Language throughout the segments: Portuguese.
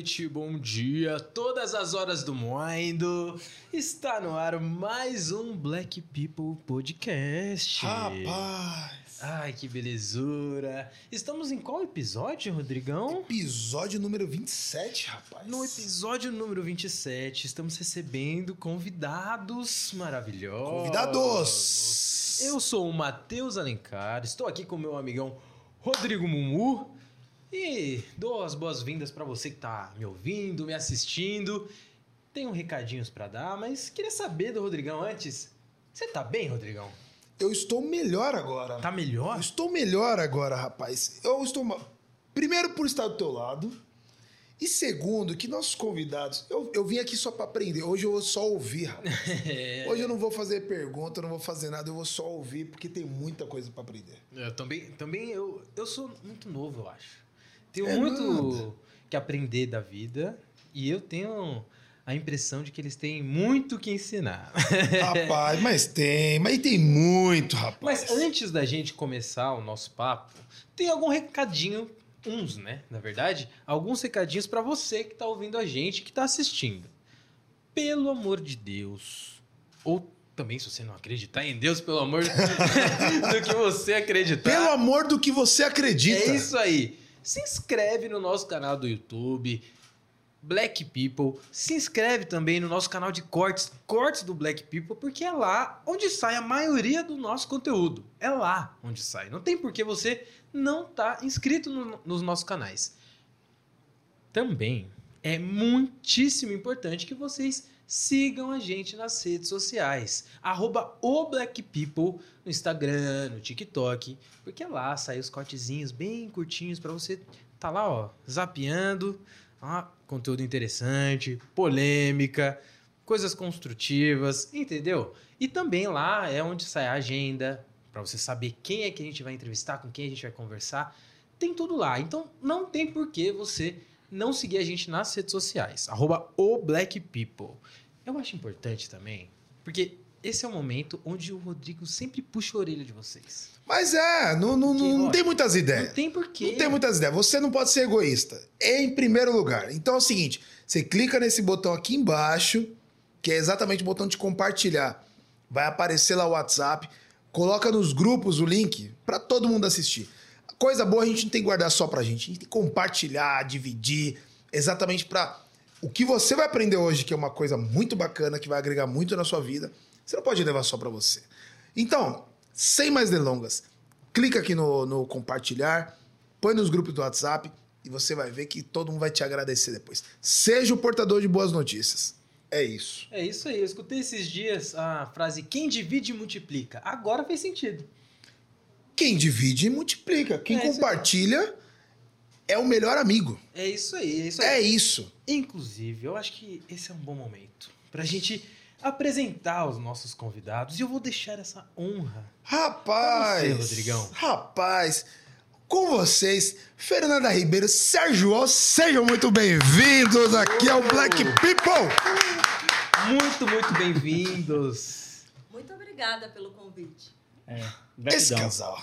noite, bom dia, todas as horas do mundo. Está no ar mais um Black People Podcast. Rapaz! Ai, que belezura. Estamos em qual episódio, Rodrigão? Episódio número 27, rapaz. No episódio número 27, estamos recebendo convidados maravilhosos. Convidados! Eu sou o Matheus Alencar, estou aqui com meu amigão Rodrigo Mumu e dou as boas-vindas para você que está me ouvindo, me assistindo. Tenho recadinhos para dar, mas queria saber do Rodrigão antes. Você tá bem, Rodrigão? Eu estou melhor agora. Tá melhor? Eu estou melhor agora, rapaz. Eu estou. Primeiro, por estar do teu lado. E segundo, que nossos convidados. Eu, eu vim aqui só para aprender. Hoje eu vou só ouvir, rapaz. É. Hoje eu não vou fazer pergunta, não vou fazer nada. Eu vou só ouvir, porque tem muita coisa para aprender. Eu também, também eu, eu sou muito novo, eu acho. Tenho É muito nada. que aprender da vida e eu tenho a impressão de que eles têm muito que ensinar. Rapaz, mas tem. Mas tem muito, rapaz. Mas antes da gente começar o nosso papo, tem algum recadinho, uns, né, na verdade, alguns recadinhos pra você que tá ouvindo a gente, que tá assistindo. Pelo amor de Deus, ou também se você não acreditar em Deus, pelo amor do que você acreditar. Pelo amor do que você acredita. É isso aí. Se inscreve no nosso canal do YouTube, Black People. Se inscreve também no nosso canal de cortes, cortes do Black People, porque é lá onde sai a maioria do nosso conteúdo. É lá onde sai. Não tem por que você não tá inscrito no- nos nossos canais. Também é muitíssimo importante que vocês sigam a gente nas redes sociais. Arroba no Instagram, no TikTok, porque lá sai os cortezinhos bem curtinhos para você tá lá, ó, zapeando, ó, conteúdo interessante, polêmica, coisas construtivas, entendeu? E também lá é onde sai a agenda, para você saber quem é que a gente vai entrevistar, com quem a gente vai conversar. Tem tudo lá. Então não tem por que você não seguir a gente nas redes sociais. Arroba o Black People. Eu acho importante também, porque esse é o momento onde o Rodrigo sempre puxa a orelha de vocês. Mas é, não, não, Que, não, ó, tem muitas ideias. Não tem porquê. Não tem muitas ideias. Você não pode ser egoísta. Em primeiro lugar. Então é o seguinte: você clica nesse botão aqui embaixo, que é exatamente o botão de compartilhar. Vai aparecer lá o WhatsApp. Coloca nos grupos o link para todo mundo assistir. Coisa boa a gente não tem que guardar só pra gente. A gente tem que compartilhar, dividir, exatamente para o que você vai aprender hoje, que é uma coisa muito bacana, que vai agregar muito na sua vida. Você não pode levar só pra você. Então, sem mais delongas, clica aqui no, no compartilhar, põe nos grupos do WhatsApp e você vai ver que todo mundo vai te agradecer depois. Seja o portador de boas notícias. É isso. É isso aí. Eu escutei esses dias a frase quem divide multiplica. Agora fez sentido. Quem divide, multiplica. Quem É compartilha é o melhor amigo. É isso aí. É isso aí. É isso. Inclusive, eu acho que esse é um bom momento pra gente apresentar os nossos convidados e eu vou deixar essa honra. Rapaz. Pra você, Rodrigão. Rapaz. Com vocês, Fernanda Ribeiro, Sérgio Alves, sejam muito bem-vindos aqui ao Black People. Muito, muito bem-vindos. Muito obrigada pelo convite. É, Esse casal.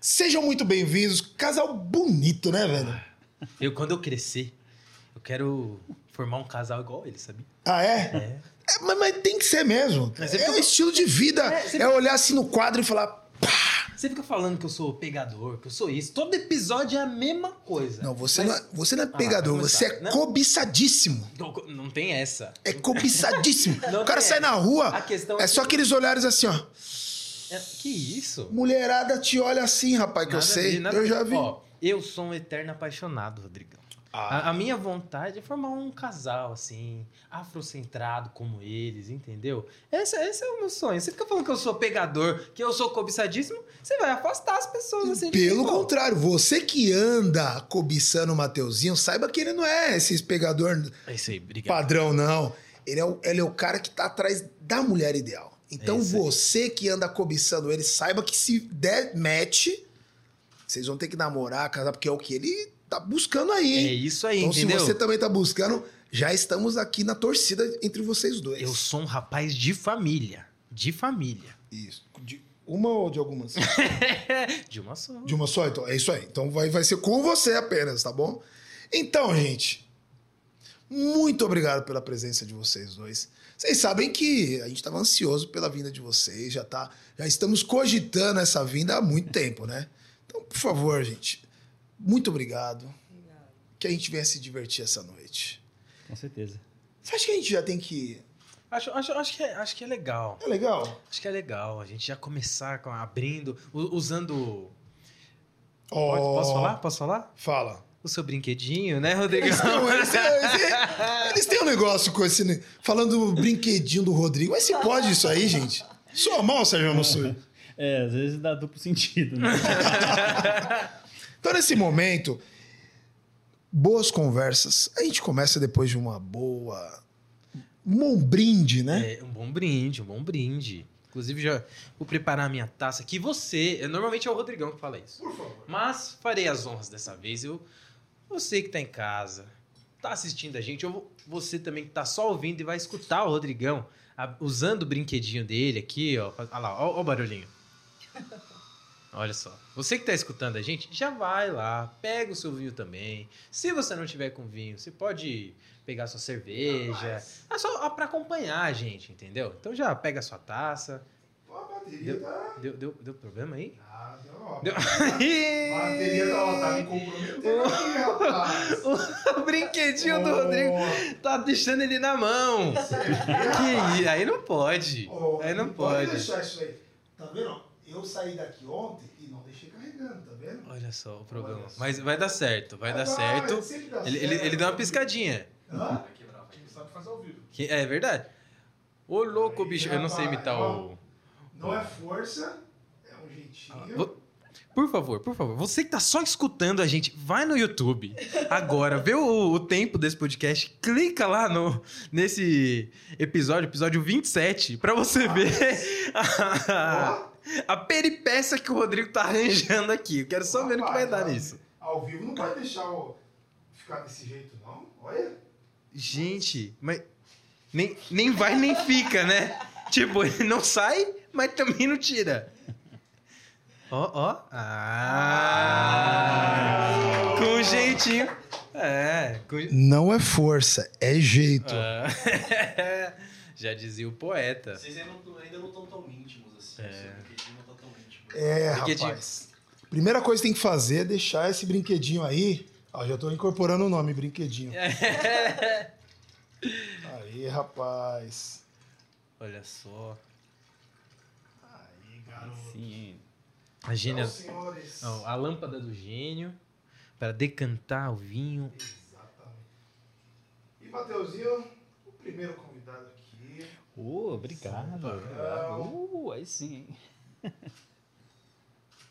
Sejam muito bem-vindos. Casal bonito, né, velho? Eu, quando eu crescer, eu quero formar um casal igual ele, sabia? Ah, é? É. É, mas, mas tem que ser mesmo. É fica- o estilo de vida. É, É, você- olhar assim no quadro e falar. Pá! Você fica falando que eu sou pegador, que eu sou isso. Todo episódio é a mesma coisa. Não, você, Mas- não, é, você não é Ah, pegador, vai você é Não. cobiçadíssimo. Não, não tem essa. É cobiçadíssimo. Não o cara sai essa. na rua, A questão é é só que- aqueles olhares assim, ó. É, que isso? Mulherada te olha assim, rapaz, que eu Nada a sei. nada eu já vi. Ó, eu sou um eterno apaixonado, Rodrigão. Ah. A, a minha vontade é formar um casal, assim, afrocentrado como eles, entendeu? Esse, esse é o meu sonho. Você fica falando que eu sou pegador, que eu sou cobiçadíssimo, você vai afastar as pessoas, assim. Pelo contrário, você que anda cobiçando o Mateuzinho, saiba que ele não é esse pegador É aí, padrão, não. Ele é, o, ele é o cara que tá atrás da mulher ideal. Então É aí. você que anda cobiçando ele, saiba que se der match, vocês vão ter que namorar, casar, porque é o que ele tá buscando aí, É isso aí, então entendeu? se você também tá buscando, já estamos aqui na torcida entre vocês dois. Eu sou um rapaz de família. De família. Isso. De uma ou de algumas? de uma só. De uma só? Então, é isso aí. Então vai, vai ser com você apenas, tá bom? Então, gente, muito obrigado pela presença de vocês dois. Vocês sabem que a gente estava ansioso pela vinda de vocês, já tá, já estamos cogitando essa vinda há muito tempo, né? Então, por favor, gente, muito obrigado. Que a gente venha se divertir essa noite. Com certeza. Você acha que a gente já tem que. Acho, acho, acho, que é, acho que é legal. É legal? Acho que é legal a gente já começar com, abrindo, usando. Ó, Pode- Posso falar? Posso falar? Fala. O seu brinquedinho, né, Rodrigo? Eles têm, um- eles, têm- eles têm um negócio com esse. Falando do brinquedinho do Rodrigo. Mas se pode isso aí, gente? Sou mal, Sérgio Mansur. É, às vezes dá duplo sentido, né? Então, nesse momento, boas conversas. A gente começa depois de uma boa. Um bom brinde, né? É, um bom brinde, um bom brinde. Inclusive, já vou preparar a minha taça aqui. Você, normalmente é o Rodrigão que fala isso. Por favor. Mas farei as honras dessa vez. Eu, você que tá em casa, tá assistindo a gente, ou você também que tá só ouvindo e vai escutar o Rodrigão a- usando o brinquedinho dele aqui, ó. Olha lá, ó, ó o barulhinho. Olha só. Você que tá escutando a gente, já vai lá, pega o seu vinho também. Se você não tiver com vinho, você pode pegar sua cerveja. É só para acompanhar a gente, entendeu? Então já pega a sua taça. Bateria tá. Deu, deu, deu problema aí? Ah, deu, ó. Deu... A bateria tá, tá me comprometendo aqui, rapaz. o brinquedinho do Rodrigo tá deixando ele na mão. Que isso? Aí não pode. Ô, Aí não pode pode. deixar isso aí. Tá vendo? Eu saí daqui ontem e não deixei carregando, tá vendo? Olha só o problema. Só. Mas vai dar certo, vai dar Vai, certo. sempre dá Ele, ele, certo. ele deu uma piscadinha. Hã? Sabe fazer ao vivo. É verdade. Ô louco, Aí, bicho. Eu não sei imitar ó. o. Não é força, é um jeitinho. Vo- Por favor, por favor. Você que tá só escutando a gente, vai no YouTube agora, vê o, o tempo desse podcast, clica lá no, nesse episódio, episódio 27, pra você ver a, a peripécia que o Rodrigo tá arranjando aqui. Eu quero só ver no que vai dar Rapaz, nisso. Ao vivo não vai deixar o... ficar desse jeito, não. Olha. Gente, mas nem, nem vai nem fica, né? Tipo, ele não sai, mas também não tira. Ó, ó. Ah! Com jeitinho. É, com... Não é força, é jeito. Ah. Já dizia o poeta. Vocês ainda não estão tão íntimos assim. É. É. Não tá tão íntimo. É, rapaz. Primeira coisa que tem que fazer é deixar esse brinquedinho aí. Ó, já tô incorporando o nome, brinquedinho. Aí, rapaz. Olha só. Sim. A gênia. Então. Ó, a lâmpada do gênio para decantar o vinho. Exatamente. E, Mateuzinho, o primeiro convidado aqui. Ô, obrigado. São obrigado. Uh, aí sim. hein?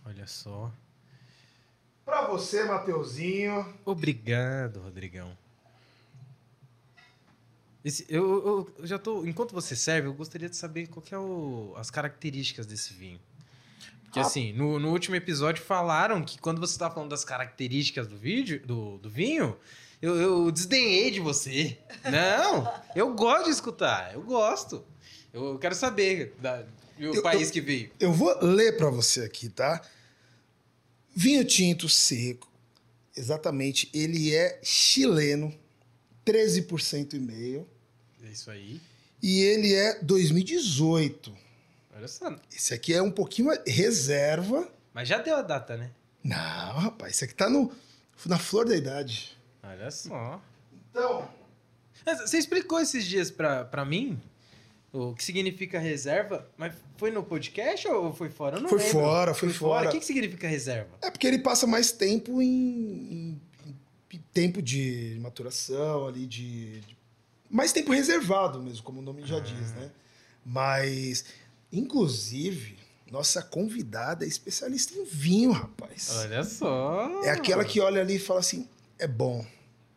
Olha só. Pra você, Mateuzinho. Obrigado, Rodrigão. Esse- eu, eu- já tô. Enquanto você serve, eu gostaria de saber qual é o- as características desse vinho. Porque Ah. assim, no, no último episódio falaram que quando você estava falando das características do vídeo, do, do vinho, eu, eu desdenhei de você. Não, eu gosto de escutar, eu gosto. Eu quero saber da, do Eu- país que veio. Eu vou ler pra você aqui, tá? Vinho tinto seco. Exatamente. Ele é chileno. 13% e meio. É isso aí. E ele é 2018. Olha só. Esse aqui é um pouquinho reserva. Mas já deu a data, né? Não, rapaz, esse aqui tá no, na flor da idade. Olha só. Então, Você explicou esses dias pra, pra mim o que significa reserva, mas foi no podcast ou foi fora? Eu não Foi lembro. fora, foi fora. O que, que significa reserva? é porque ele passa mais tempo em, em- em tempo de maturação ali, de, de- mais tempo reservado mesmo, como o nome já diz, né? Mas, inclusive, nossa convidada é especialista em vinho, rapaz. Olha só. É aquela que olha ali e fala assim: é bom,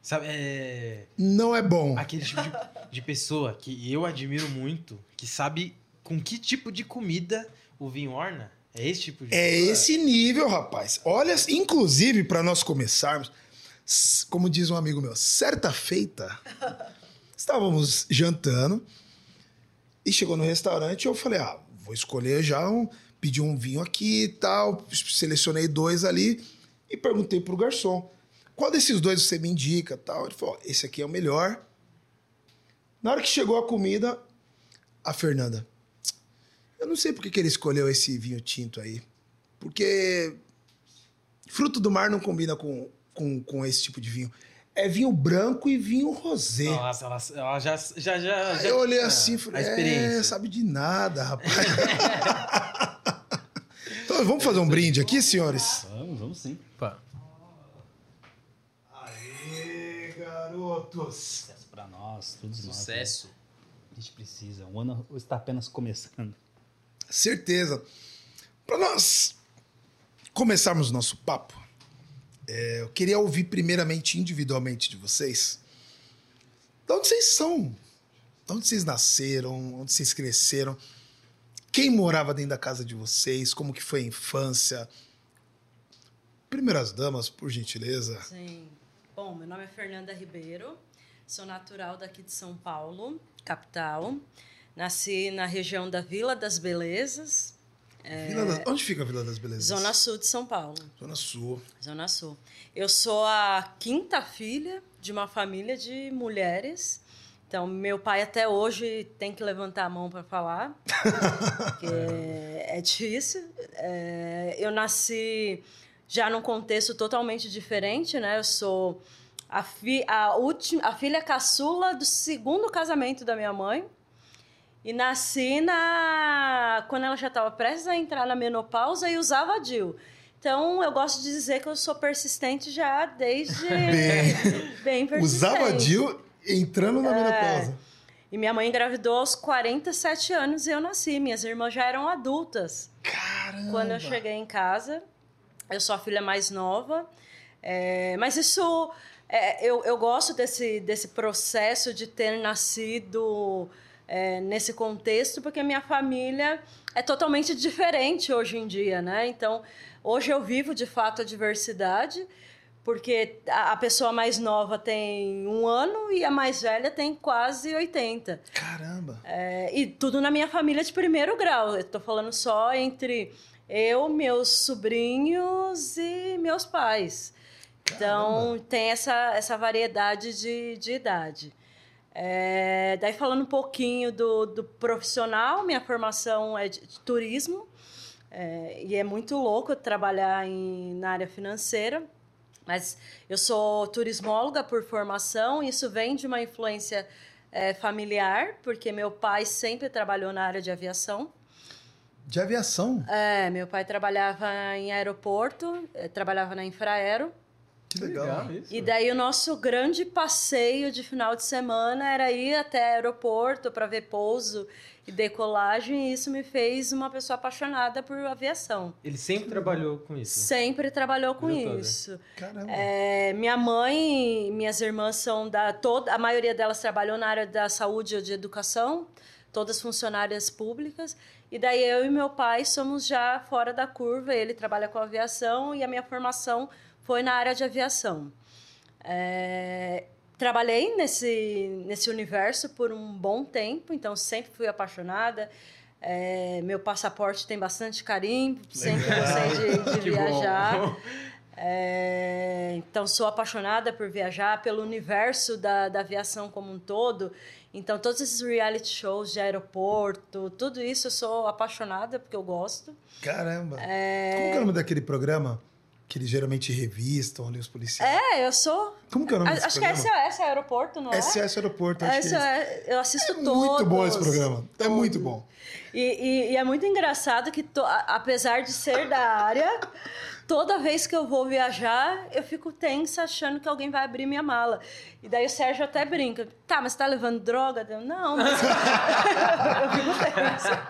Sabe, é. não é bom. Aquele tipo de, de pessoa que eu admiro muito, que sabe com que tipo de comida o vinho orna. É esse tipo de É esse nível, rapaz. Olha, inclusive, para nós começarmos, como diz um amigo meu, certa feita, estávamos jantando e chegou no restaurante eu falei, ah, vou escolher já um, pedi um vinho aqui e tal, selecionei dois ali e perguntei pro garçom, qual desses dois você me indica tal? Ele falou, esse aqui é o melhor. Na hora que chegou a comida, a Fernanda, eu não sei por que, que ele escolheu esse vinho tinto aí. Porque fruto do mar não combina com, com, com esse tipo de vinho. É vinho branco e vinho rosé. Nossa, ela, ela já, já, já, já- eu olhei assim e a falei, experiência. é, sabe de nada, rapaz. então vamos fazer um brinde aqui, senhores? Vamos, vamos sim. Opa. Aê, garotos. Sucesso pra nós, todos nós. né? Sucesso. A gente precisa. O ano está apenas começando. Certeza. Para nós começarmos nosso papo, é, eu queria ouvir primeiramente individualmente de vocês. De onde vocês são? De onde vocês nasceram? Onde vocês cresceram? Quem morava dentro da casa de vocês? Como que foi a infância? Primeiras damas, por gentileza. Sim. Bom, meu nome é Fernanda Ribeiro, sou natural daqui de São Paulo, capital. Nasci na região da Vila das Belezas, Vila das- Onde fica a Vila das Belezas? É. Zona Sul de São Paulo. Zona Sul. Zona Sul. Eu sou a quinta filha de uma família de mulheres. Então, meu pai até hoje tem que levantar a mão para falar, porque é difícil. É, eu nasci já num contexto totalmente diferente, né? Eu sou a, fi, a, última, a filha caçula do segundo casamento da minha mãe. E nasci na quando ela já estava prestes a entrar na menopausa e usava DIU. Então, eu gosto de dizer que eu sou persistente já desde bem, persistente. Usava Dil entrando na menopausa. E minha mãe engravidou aos 47 anos e eu nasci. Minhas irmãs já eram adultas. Caramba. Quando eu cheguei em casa, eu sou a filha mais nova. É, mas isso, é, eu, eu gosto desse, desse processo de ter nascido é, nesse contexto, porque a minha família é totalmente diferente hoje em dia, né? Então, hoje eu vivo de fato a diversidade, porque a, pessoa mais nova tem um ano e a mais velha tem quase 80. Caramba. É, e tudo na minha família de primeiro grau. Eu tô falando só entre eu, meus sobrinhos e meus pais. Então, tem essa, essa variedade de, de idade. É, daí, falando um pouquinho do, do profissional, minha formação é de, de turismo. É, e é muito louco trabalhar em, na área financeira. Mas eu sou turismóloga por formação, isso vem de uma influência é, familiar, porque meu pai sempre trabalhou na área de aviação. De aviação? É, meu pai trabalhava em aeroporto, eh, trabalhava na Infraero. Que legal. isso. E daí o nosso grande passeio de final de semana era ir até aeroporto para ver pouso e decolagem, e isso me fez uma pessoa apaixonada por aviação. Ele sempre trabalhou com isso. Sempre trabalhou com isso. Caramba. É, minha mãe e minhas irmãs são da toda, a maioria delas trabalhou na área da saúde ou de educação, todas funcionárias públicas. E daí eu e meu pai somos já fora da curva. Ele trabalha com aviação e a minha formação foi na área de aviação. É, trabalhei nesse nesse universo por um bom tempo, então sempre fui apaixonada. É, meu passaporte tem bastante carinho, sempre gostei de, de viajar. É, então, sou apaixonada por viajar, pelo universo da, da aviação como um todo. Então, todos esses reality shows de aeroporto, tudo isso eu sou apaixonada porque eu gosto. Caramba. É. Como que é o nome daquele programa que eles geralmente revistam ali os policiais? É, eu sou. Como que é o nome a- Acho que programa? essa é aeroporto, não é? SS Aeroporto, acho que é. é- eu assisto É todos. muito bom esse programa. É muito bom. E, e- e é muito engraçado que, to- apesar de ser da área, toda vez que eu vou viajar, eu fico tensa achando que alguém vai abrir minha mala. E daí o Sérgio até brinca: tá, mas você tá levando droga? Eu, não, mas. eu fico tensa.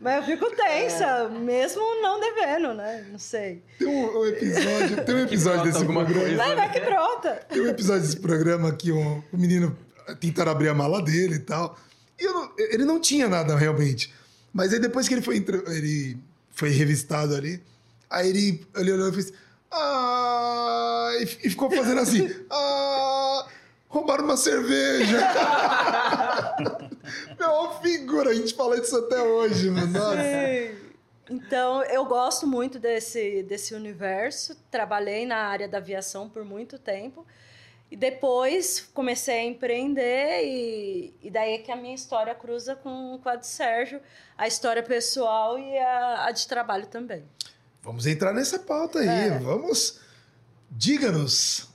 Mas eu fico tensa, mesmo não devendo, né? Não sei. Tem um, um episódio, tem um episódio desse alguma programa. coisa. Vai, vai que brota. Tem um episódio desse programa que um, o menino tentaram abrir a mala dele e tal. E eu não- ele não tinha nada realmente. Mas aí depois que ele foi, ele foi revistado ali, aí ele, ele olhou e fez. Ah! E, ficou fazendo assim. Ah! Roubaram uma cerveja! Meu, uma figura, a gente fala isso até hoje, mano. Então, eu gosto muito desse, desse universo. Trabalhei na área da aviação por muito tempo. E depois comecei a empreender e, e daí é que a minha história cruza com, com a de Sérgio, a história pessoal e a, a de trabalho também. Vamos entrar nessa pauta aí. É. Vamos. Diga-nos.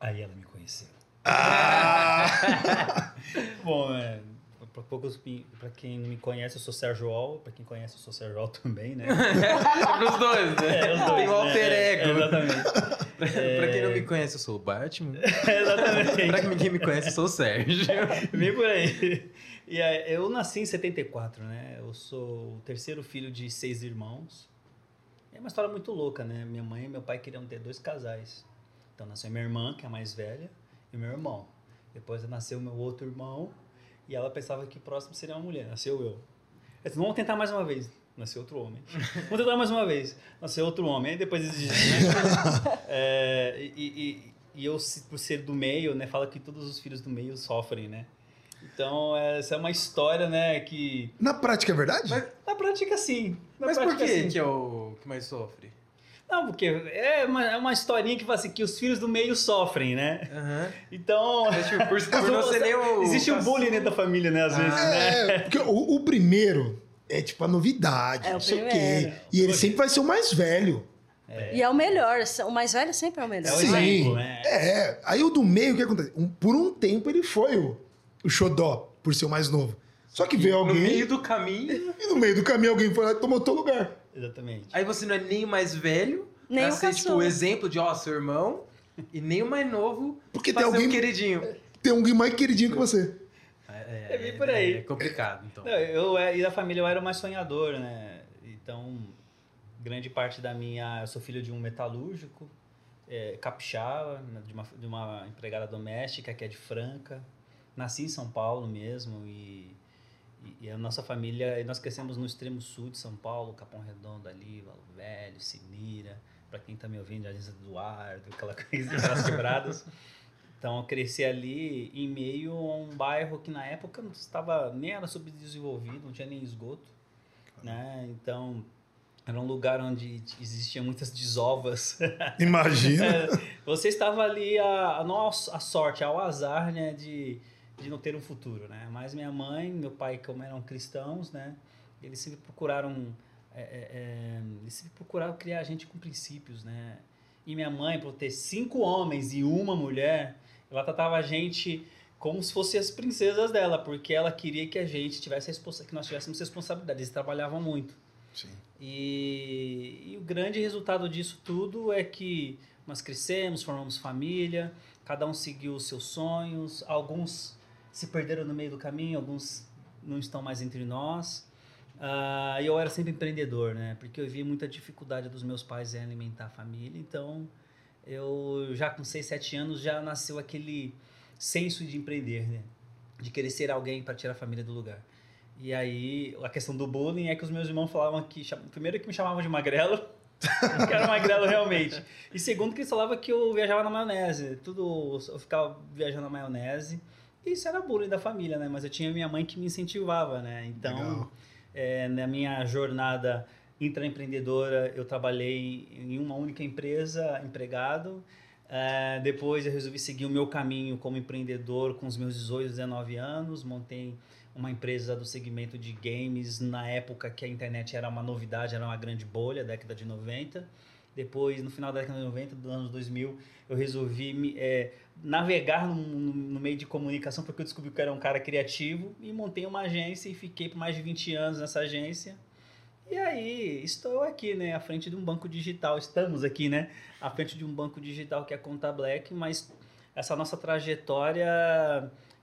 Aí ela me conheceu. Ah! Bom, é, para poucos, para quem não me conhece, eu sou Sérgio Ol. Para quem conhece, eu sou Sérgio Ol também, né? Pros dois, né? É, os dois, Tem o né? alter É, ego. exatamente. pra quem não me conhece, eu sou o Batman. exatamente. pra quem me conhece, eu sou o Sérgio. Vem por aí. E aí, eu nasci em 74, né? Eu sou o terceiro filho de seis irmãos. Uma história muito louca, né? Minha mãe e meu pai queriam ter dois casais. Então nasceu minha irmã, que é a mais velha, e meu irmão. Depois nasceu meu outro irmão, e ela pensava que o próximo seria uma mulher. Nasceu eu. Eu disse, vamos tentar mais uma vez. Nasceu outro homem. Vamos tentar mais uma vez. Nasceu outro homem. Aí depois existe. Né? É, e, e, e eu, por ser do meio, né, fala que todos os filhos do meio sofrem, né? Então, essa é uma história, né, que... Na prática é verdade? Mas- Na prática, sim. Na Mas por prática, que sim. que é o que mais sofre? Não, porque é uma, é uma historinha que fala assim, que os filhos do meio sofrem, né? Aham. Então... Tipo, por, por não ser nem o... Existe um bullying dentro da família, né, às vezes, né? É, porque o, o primeiro é tipo a novidade, É, o não sei o quê. primeiro. E ele sempre vai ser o mais velho. E é o melhor, o mais velho sempre é o melhor. É o Sim. exemplo, né? É. Aí o do meio, o que acontece? Um- por um tempo ele foi o, o xodó, por ser o mais novo. Só que veio No alguém meio do caminho, e no meio do caminho alguém foi lá e tomou teu lugar. Exatamente. aí você não é nem o mais velho, Nem pra o ser, tipo, o exemplo de, ó, seu irmão, e nem o mais novo Porque tem alguém, queridinho. tem alguém mais queridinho que você. É, É bem por aí. É complicado, então. Não, eu, é- e da família eu era o mais sonhador, né? Então, grande parte da minha... Eu sou filho de um metalúrgico, é, capixaba, de uma, de uma empregada doméstica que é de Franca. Nasci em São Paulo mesmo e, e, e a nossa família... Nós crescemos no extremo sul de São Paulo, Capão Redondo ali, Valo Velho, Sinira. Para quem tá me ouvindo, Jardim Eduardo, aquela coisa, aquelas quebradas. Então, eu cresci ali em meio a um bairro que na época não estava nem era subdesenvolvido, não tinha nem esgoto, né? Então, era um lugar onde existiam muitas desovas. Imagina. É, você estava ali a, a, não a sorte, ao azar, né, de, de não ter um futuro, né? Mas minha mãe, meu pai, como eram cristãos, né, eles sempre procuraram é, é, é, eles sempre procuraram criar gente com princípios, né? E minha mãe, por ter cinco homens e uma mulher, ela tratava a gente como se fossem as princesas dela, porque ela queria que a gente tivesse responsa- que nós tivéssemos responsabilidade. Eles trabalhavam muito. Sim. E, e o grande resultado disso tudo é que nós crescemos, formamos família, cada um seguiu os seus sonhos, alguns se perderam no meio do caminho, alguns não estão mais entre nós. E eu era sempre empreendedor, né? Porque eu vi muita dificuldade dos meus pais em alimentar a família, então eu já com 6, 7 anos já nasceu aquele senso de empreender, né? De querer ser alguém para tirar a família do lugar. E aí, a questão do bullying é que os meus irmãos falavam que. Primeiro, que me chamavam de magrelo, que era magrelo realmente. E segundo, que eles falavam que eu viajava na maionese. Tudo. Eu ficava viajando na maionese. Isso era bullying da família, né? Mas eu tinha minha mãe que me incentivava, né? Então, é, na minha jornada intraempreendedora, eu trabalhei em uma única empresa, empregado. É, depois eu resolvi seguir o meu caminho como empreendedor com os meus 18, 19 anos. Montei uma empresa do segmento de games na época que a internet era uma novidade, era uma grande bolha, década de 90. Depois, no final da década de 90, dos anos 2000, eu resolvi me, é, navegar no, no- meio de comunicação porque eu descobri que era um cara criativo e montei uma agência e fiquei por mais de 20 anos nessa agência. E aí, estou aqui, né, à frente de um banco digital. Estamos aqui, né, à frente de um banco digital que é a Conta Black, mas essa nossa trajetória,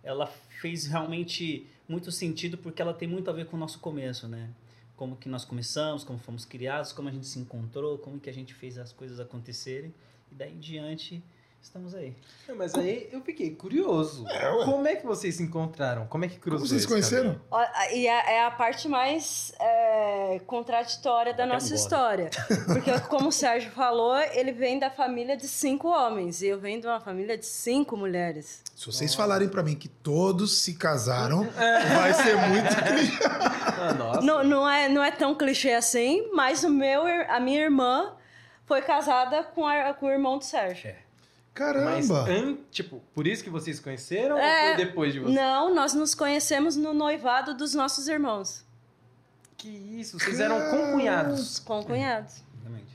ela fez realmente muito sentido porque ela tem muito a ver com o nosso começo, né? Como que nós começamos, como fomos criados, como a gente se encontrou, como que a gente fez as coisas acontecerem. E daí em diante, estamos aí. Não, Mas aí eu fiquei curioso. É. Como é que vocês se encontraram? Como é que cruzou Como vocês se conheceram? Ó, E é, é a parte mais é, é, contraditória da Até nossa embora. história. Porque, como o Sérgio falou, ele vem da família de cinco homens e eu venho de uma família de cinco mulheres. Se vocês falarem pra mim que todos se casaram, vai ser muito clichê. Ah. Não, não, é, não é tão clichê assim, mas o meu, a minha irmã foi casada com, a- com o irmão do Sérgio. É. Mas, Caramba! an- tipo, por isso que vocês se conheceram É, ou foi depois de vocês? Não, nós nos conhecemos no noivado dos nossos irmãos, Que isso, vocês eram concunhados. com cunhados. Exatamente.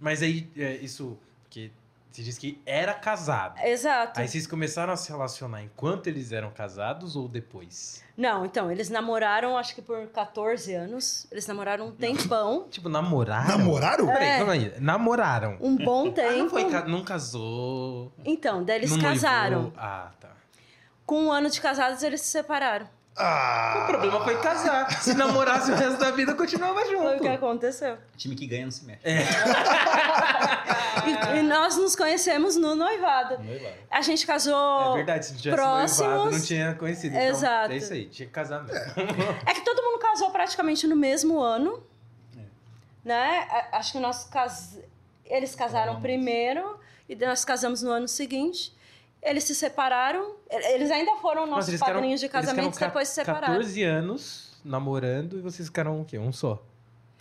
Mas aí, é, isso, porque você disse que era casado. Exato. Aí vocês começaram a se relacionar enquanto eles eram casados ou depois? Não, então, eles namoraram acho que por 14 anos. Eles namoraram um tempão, Tipo, namoraram? Namoraram? É. Peraí, calma aí. Namoraram. um bom Ah, tempo. não, foi, não casou. Então, daí eles não casaram. noivou. Ah, tá. Com um ano de casados, eles se separaram. Ah! O problema foi casar. Se namorasse o resto da vida, continuava junto. Foi o que aconteceu. Time que ganha não se mexe. É. E, e nós nos conhecemos no noivado. Noivado. A gente casou. É verdade, se tivesse próximos- noivado, não tinha conhecido. Então, Exato. É isso aí, tinha que casar mesmo. É que todo mundo casou praticamente no mesmo ano. É. Né? Acho que nós cas... eles casaram Vamos. primeiro e nós casamos no ano seguinte. Eles se separaram. Eles ainda foram Nossa, nossos ficaram- padrinhos de eles ficaram casamento, ca- depois se separaram. 14 anos namorando e vocês ficaram o quê? Um só?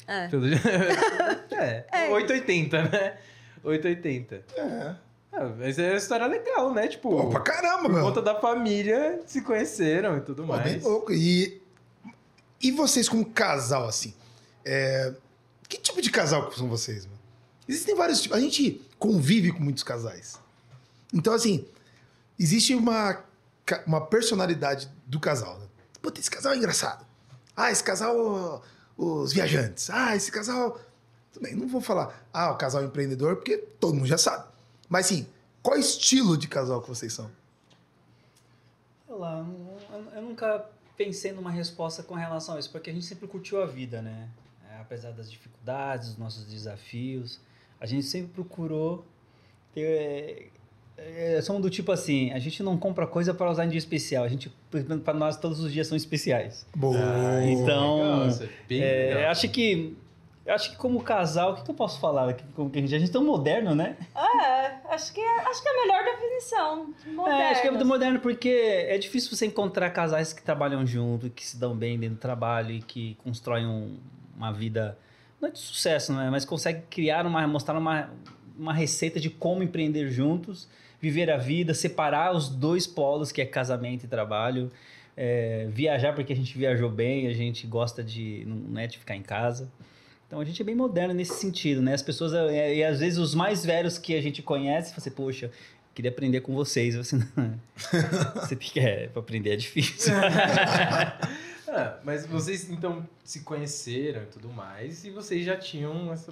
É. É, É. 880, né? 880. É. Ah, mas é uma história legal, né? Tipo, Pô, pra caramba, por meu. conta da família, se conheceram e tudo Pô, bem mais. louco. E, e vocês como casal, assim? é, Que tipo de casal são vocês, mano? Existem vários tipos. A gente convive com muitos casais. Então, assim, existe uma, uma personalidade do casal. Né? Puta, esse casal é engraçado. Ah, esse casal, os viajantes. Ah, esse casal... Tudo bem, não vou falar, ah, o casal empreendedor, porque todo mundo já sabe. Mas, assim, qual estilo de casal que vocês são? Sei lá, eu, nunca pensei numa resposta com relação a isso, porque a gente sempre curtiu a vida, né? É, apesar das dificuldades, dos nossos desafios, a gente sempre procurou ter. É, somos do tipo assim, a gente não compra coisa para usar em dia especial, a gente, para nós, todos os dias são especiais. Boa. Ah, então, é bem É, legal. acho que. Eu Acho que como casal, o que, que eu posso falar? Como que a gente, a gente é tão moderno, né? É, acho que é, acho que é a melhor definição. Moderno. É, acho que é muito moderno porque é difícil você encontrar casais que trabalham junto, que se dão bem dentro do trabalho e que constroem um- uma vida, não é de sucesso, né? mas consegue criar uma, mostrar uma, uma receita de como empreender juntos, viver a vida, separar os dois polos, que é casamento e trabalho, é, viajar porque a gente viajou bem, a gente gosta de, não é de ficar em casa. Então a gente é bem moderno nesse sentido, né? As pessoas, é, e às vezes os mais velhos que a gente conhece, você, poxa, queria aprender com vocês. Você, não, você tem que, é, pra aprender é difícil. Ah, mas vocês então se conheceram e tudo mais, e vocês já tinham, essa,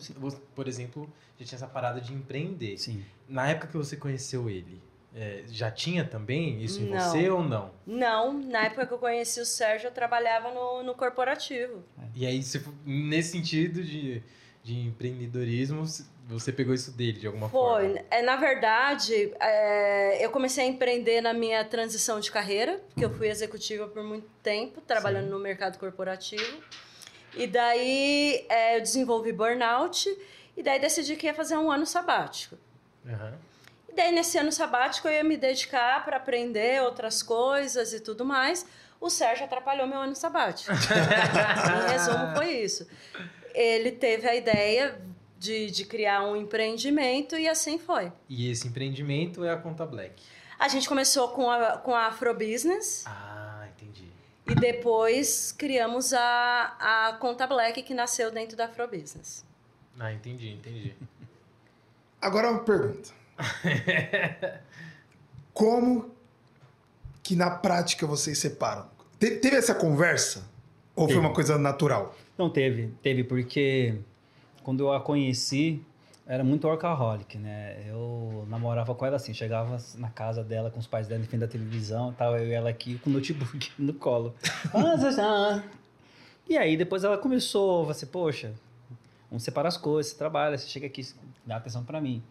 por exemplo, já tinha essa parada de empreender. Sim. Na época que você conheceu ele, é, já tinha também isso em Não. você ou não? Não, na época que eu conheci o Sérgio, eu trabalhava no, no corporativo. E aí, você, nesse sentido de, de empreendedorismo, você pegou isso dele de alguma forma? Foi. É, na verdade, é, eu comecei a empreender na minha transição de carreira, porque eu fui executiva por muito tempo, trabalhando Sim. no mercado corporativo. E daí é, eu desenvolvi burnout, e daí decidi que ia fazer um ano sabático. Aham. E daí, nesse ano sabático, eu ia me dedicar para aprender outras coisas e tudo mais. O Sérgio atrapalhou meu ano sabático. em resumo, foi isso. Ele teve a ideia de, de criar um empreendimento e assim foi. E esse empreendimento é a Conta Black. A gente começou com a, com a Afrobusiness Ah, entendi. e depois criamos a, a Conta Black, que nasceu dentro da Afrobusiness. Ah, entendi, entendi. Agora uma pergunta. Como que na prática vocês separam? Te- teve essa conversa? Ou foi Teve. uma coisa natural? Não teve, teve porque quando eu a conheci, era muito workaholic, né? Eu namorava com ela assim, chegava na casa dela com os pais dela em frente da televisão e tal, eu e ela aqui com o notebook no colo. E aí depois ela começou, você, poxa, vamos separar as coisas, você trabalha, você chega aqui, dá atenção pra mim.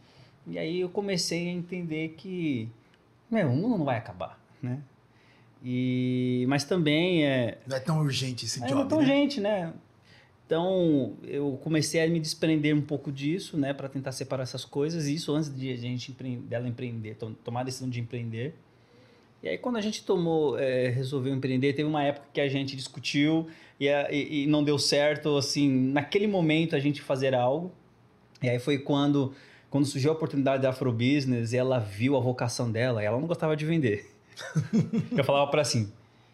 E aí eu comecei a entender que, meu, o mundo não vai acabar, né? E, mas também é, Não é tão urgente esse é, job, então, né? gente, né? Então, eu comecei a me desprender um pouco disso, né, para tentar separar essas coisas. Isso antes de a gente dela empreender, to- tomar a decisão de empreender. E aí, quando a gente tomou, é, resolveu empreender, teve uma época que a gente discutiu e, e- e não deu certo, assim, naquele momento a gente fazer algo. E aí foi quando, quando surgiu a oportunidade da Afrobusiness e ela viu a vocação dela, ela não gostava de vender. Eu falava para assim,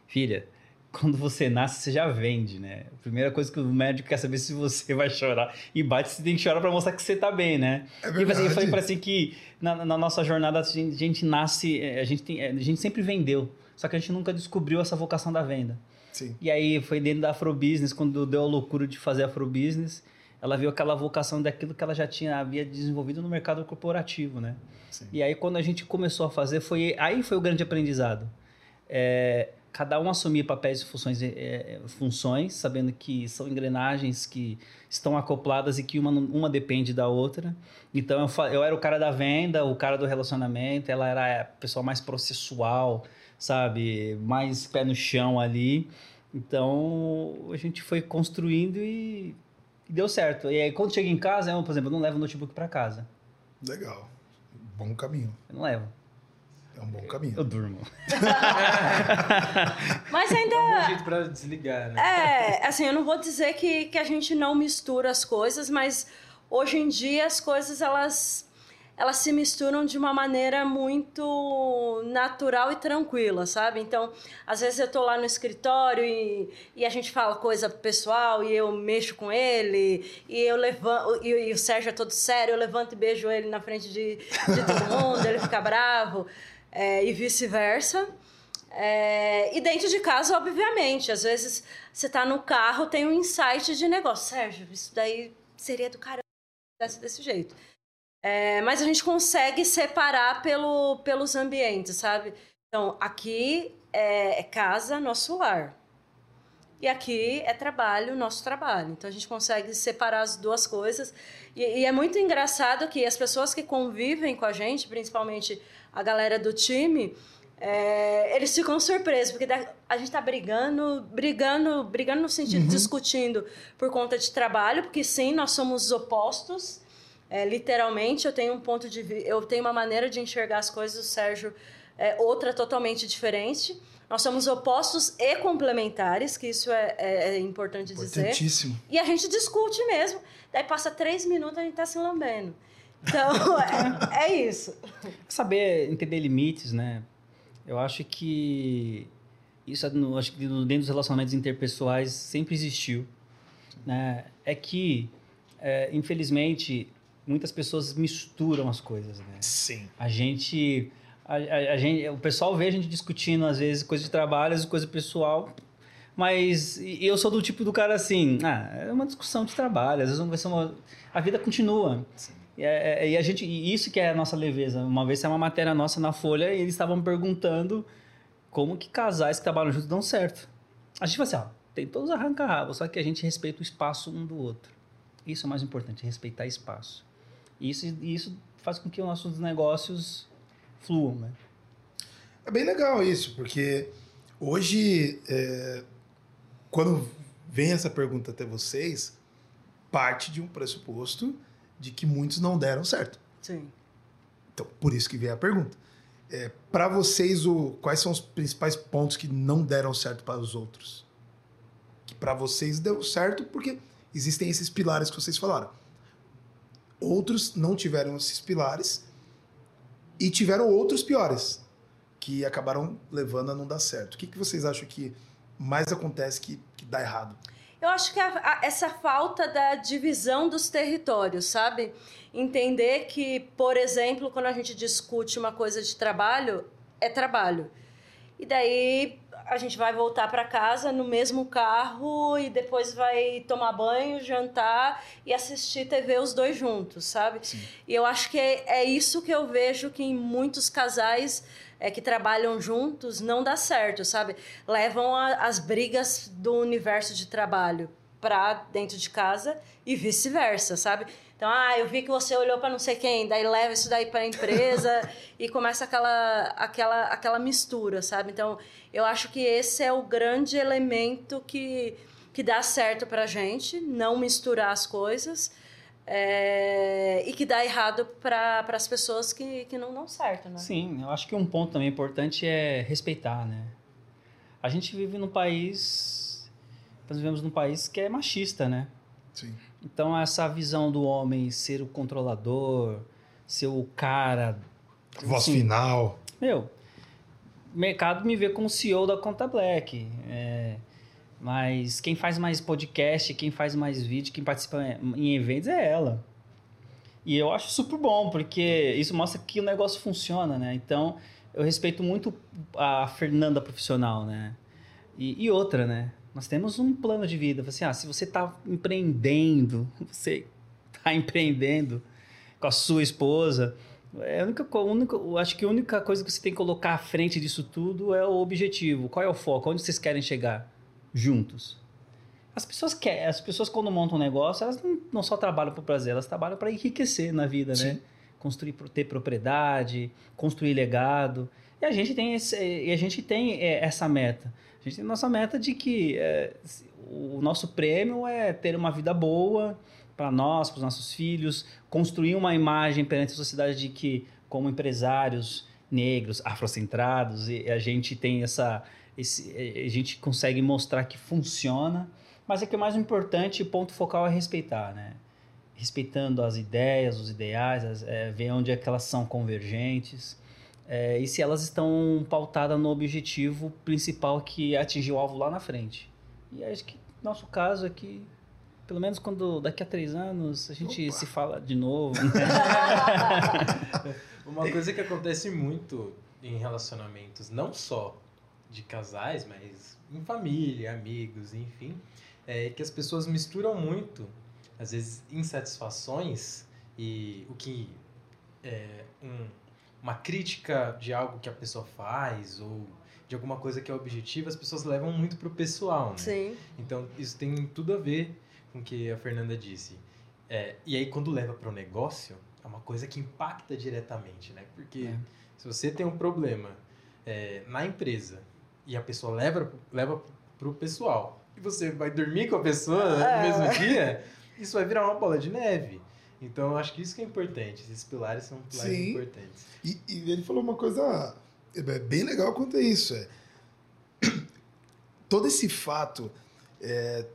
filha, quando você nasce, você já vende, né? A primeira coisa que o médico quer saber é se você vai chorar. E bate, você tem que chorar para mostrar que você tá bem, né? É E assim, verdade. eu falei para assim que na, na nossa jornada a gente, a gente nasce, eh, a gente, tem, a gente sempre vendeu, só que a gente nunca descobriu essa vocação da venda. Sim. E aí foi dentro da Afrobusiness, quando deu a loucura de fazer Afrobusiness, ela viu aquela vocação daquilo que ela já tinha havia desenvolvido no mercado corporativo, né? Sim. E aí quando a gente começou a fazer, foi aí foi o grande aprendizado. É, cada um assumir papéis e funções, é, funções, sabendo que são engrenagens que estão acopladas e que uma, uma depende da outra. Então eu, eu era o cara da venda, o cara do relacionamento, ela era a pessoa mais processual, sabe? Mais pé no chão ali. Então a gente foi construindo e, e deu certo. E aí quando chega em casa, eu, por exemplo, eu não levo o notebook para casa. Legal. Bom caminho. Eu não levo. É um bom caminho. Eu durmo. Mas É um bom ainda. jeito pra desligar, né? É, assim, eu não vou dizer que, que a gente não mistura as coisas, mas hoje em dia as coisas elas elas se misturam de uma maneira muito natural e tranquila, sabe? Então, às vezes eu tô lá no escritório e, e a gente fala coisa pessoal e eu mexo com ele e eu levanto e, e o Sérgio é todo sério, eu levanto e beijo ele na frente de, de todo mundo, ele fica bravo é, e vice-versa. É, e dentro de casa, obviamente, às vezes você tá no carro, tem um insight de negócio. Sérgio, isso daí seria do caramba desse jeito. É, mas a gente consegue separar pelo, pelos ambientes, sabe? Então, aqui é, é casa, nosso lar. E aqui é trabalho, nosso trabalho. Então a gente consegue separar as duas coisas. E, e é muito engraçado que as pessoas que convivem com a gente, principalmente a galera do time, é, eles ficam surpresos, porque a gente tá brigando, brigando, brigando no sentido de discutindo por conta de trabalho, porque sim, nós somos opostos. É, literalmente, eu tenho um ponto de eu tenho uma maneira de enxergar as coisas, o Sérgio é outra totalmente diferente. Nós somos opostos e complementares, que isso é, é- é importante dizer. Importantíssimo. E a gente discute mesmo. Daí passa três minutos a gente tá se lambendo. Então, é, é isso. Saber entender limites, né? Eu acho que isso é acho que no- dentro dos relacionamentos interpessoais sempre existiu, né? É que, é, infelizmente, muitas pessoas misturam as coisas, né? Sim. A gente, a, a- a gente, o pessoal vê a gente discutindo às vezes coisa de trabalho, às vezes coisa pessoal, mas eu sou do tipo do cara assim, ah, é uma discussão de trabalho, às vezes não vai ser uma, a vida continua. E, é- é- e a gente, e isso que é a nossa leveza. Uma vez saiu uma matéria nossa na Folha e eles estavam perguntando como que casais que trabalham juntos dão certo. A gente fala assim, ó, tem todos arranca-rabo, só que a gente respeita o espaço um do outro. Isso é o mais importante, respeitar espaço. E isso, isso faz com que os nossos negócios fluam, né? É bem legal isso, porque hoje, é, quando vem essa pergunta até vocês, parte de um pressuposto de que muitos não deram certo. Sim. Então, por isso que vem a pergunta. É, para vocês, o, quais são os principais pontos que não deram certo para os outros? Que para vocês deu certo porque existem esses pilares que vocês falaram. Outros não tiveram esses pilares e tiveram outros piores que acabaram levando a não dar certo. O que, que vocês acham que mais acontece que, que dá errado? Eu acho que a- a- essa falta da divisão dos territórios, sabe? Entender que, por exemplo, quando a gente discute uma coisa de trabalho, é trabalho. E daí a gente vai voltar para casa no mesmo carro e depois vai tomar banho, jantar e assistir TV os dois juntos, sabe? E eu acho que é, é isso que eu vejo que em muitos casais é, que trabalham juntos não dá certo, sabe? Levam a- as brigas do universo de trabalho para dentro de casa e vice-versa, sabe? Então, ah, eu vi que você olhou para não sei quem, daí leva isso daí para a empresa e começa aquela, aquela, aquela mistura, sabe? Então, eu acho que esse é o grande elemento que, que dá certo pra gente, não misturar as coisas. é, e que dá errado para as pessoas que, que não dão certo, né? Sim, eu acho que um ponto também importante é respeitar, né? A gente vive num país, nós vivemos num país que é machista, né? Sim. Então essa visão do homem ser o controlador, ser o cara, Voz Sim. final. meu, o mercado me vê como CEO da Conta Black. é, mas quem faz mais podcast, quem faz mais vídeo, quem participa em eventos é ela. E eu acho super bom, porque isso mostra que o negócio funciona, né? Então, eu respeito muito a Fernanda profissional, né? E, e outra, né? Nós temos um plano de vida. Assim, ah, se você está empreendendo, você está empreendendo com a sua esposa, é a única, co- única, acho que a única coisa que você tem que colocar à frente disso tudo é o objetivo. Qual é o foco? Onde vocês querem chegar juntos? As pessoas querem, as pessoas quando montam um negócio, elas não, não só trabalham para prazer, elas trabalham para enriquecer na vida, né? Sim. Construir, ter propriedade, construir legado. E a gente tem, esse, e a gente tem é, essa meta. A gente tem a nossa meta de que é, o nosso prêmio é ter uma vida boa para nós, para os nossos filhos, construir uma imagem perante a sociedade de que, como empresários negros, afrocentrados, e a gente tem essa. Esse, a gente consegue mostrar que funciona, mas é que o mais importante, ponto focal é respeitar, né? Respeitando as ideias, os ideais, as, é, ver onde é que elas são convergentes. É, e se elas estão pautadas no objetivo principal que é atingir o alvo lá na frente. E acho que nosso caso é que, pelo menos quando daqui a três anos a gente se fala de novo. Uma coisa que acontece muito em relacionamentos, não só de casais, mas em família, amigos, enfim, é que as pessoas misturam muito, às vezes, insatisfações e o que é um- uma crítica de algo que a pessoa faz ou de alguma coisa que é objetiva, as pessoas levam muito pro pessoal, né? Sim. Então, isso tem tudo a ver com o que a Fernanda disse. É, e aí, quando leva para o negócio, é uma coisa que impacta diretamente, né? Porque É. se você tem um problema é, na empresa e a pessoa leva, leva para o pessoal e você vai dormir com a pessoa né, no É. mesmo dia, isso vai virar uma bola de neve. Então, eu acho que isso que é importante. Esses pilares são pilares Sim. importantes. E, e ele falou uma coisa é bem legal quanto a isso. É, todo esse fato é,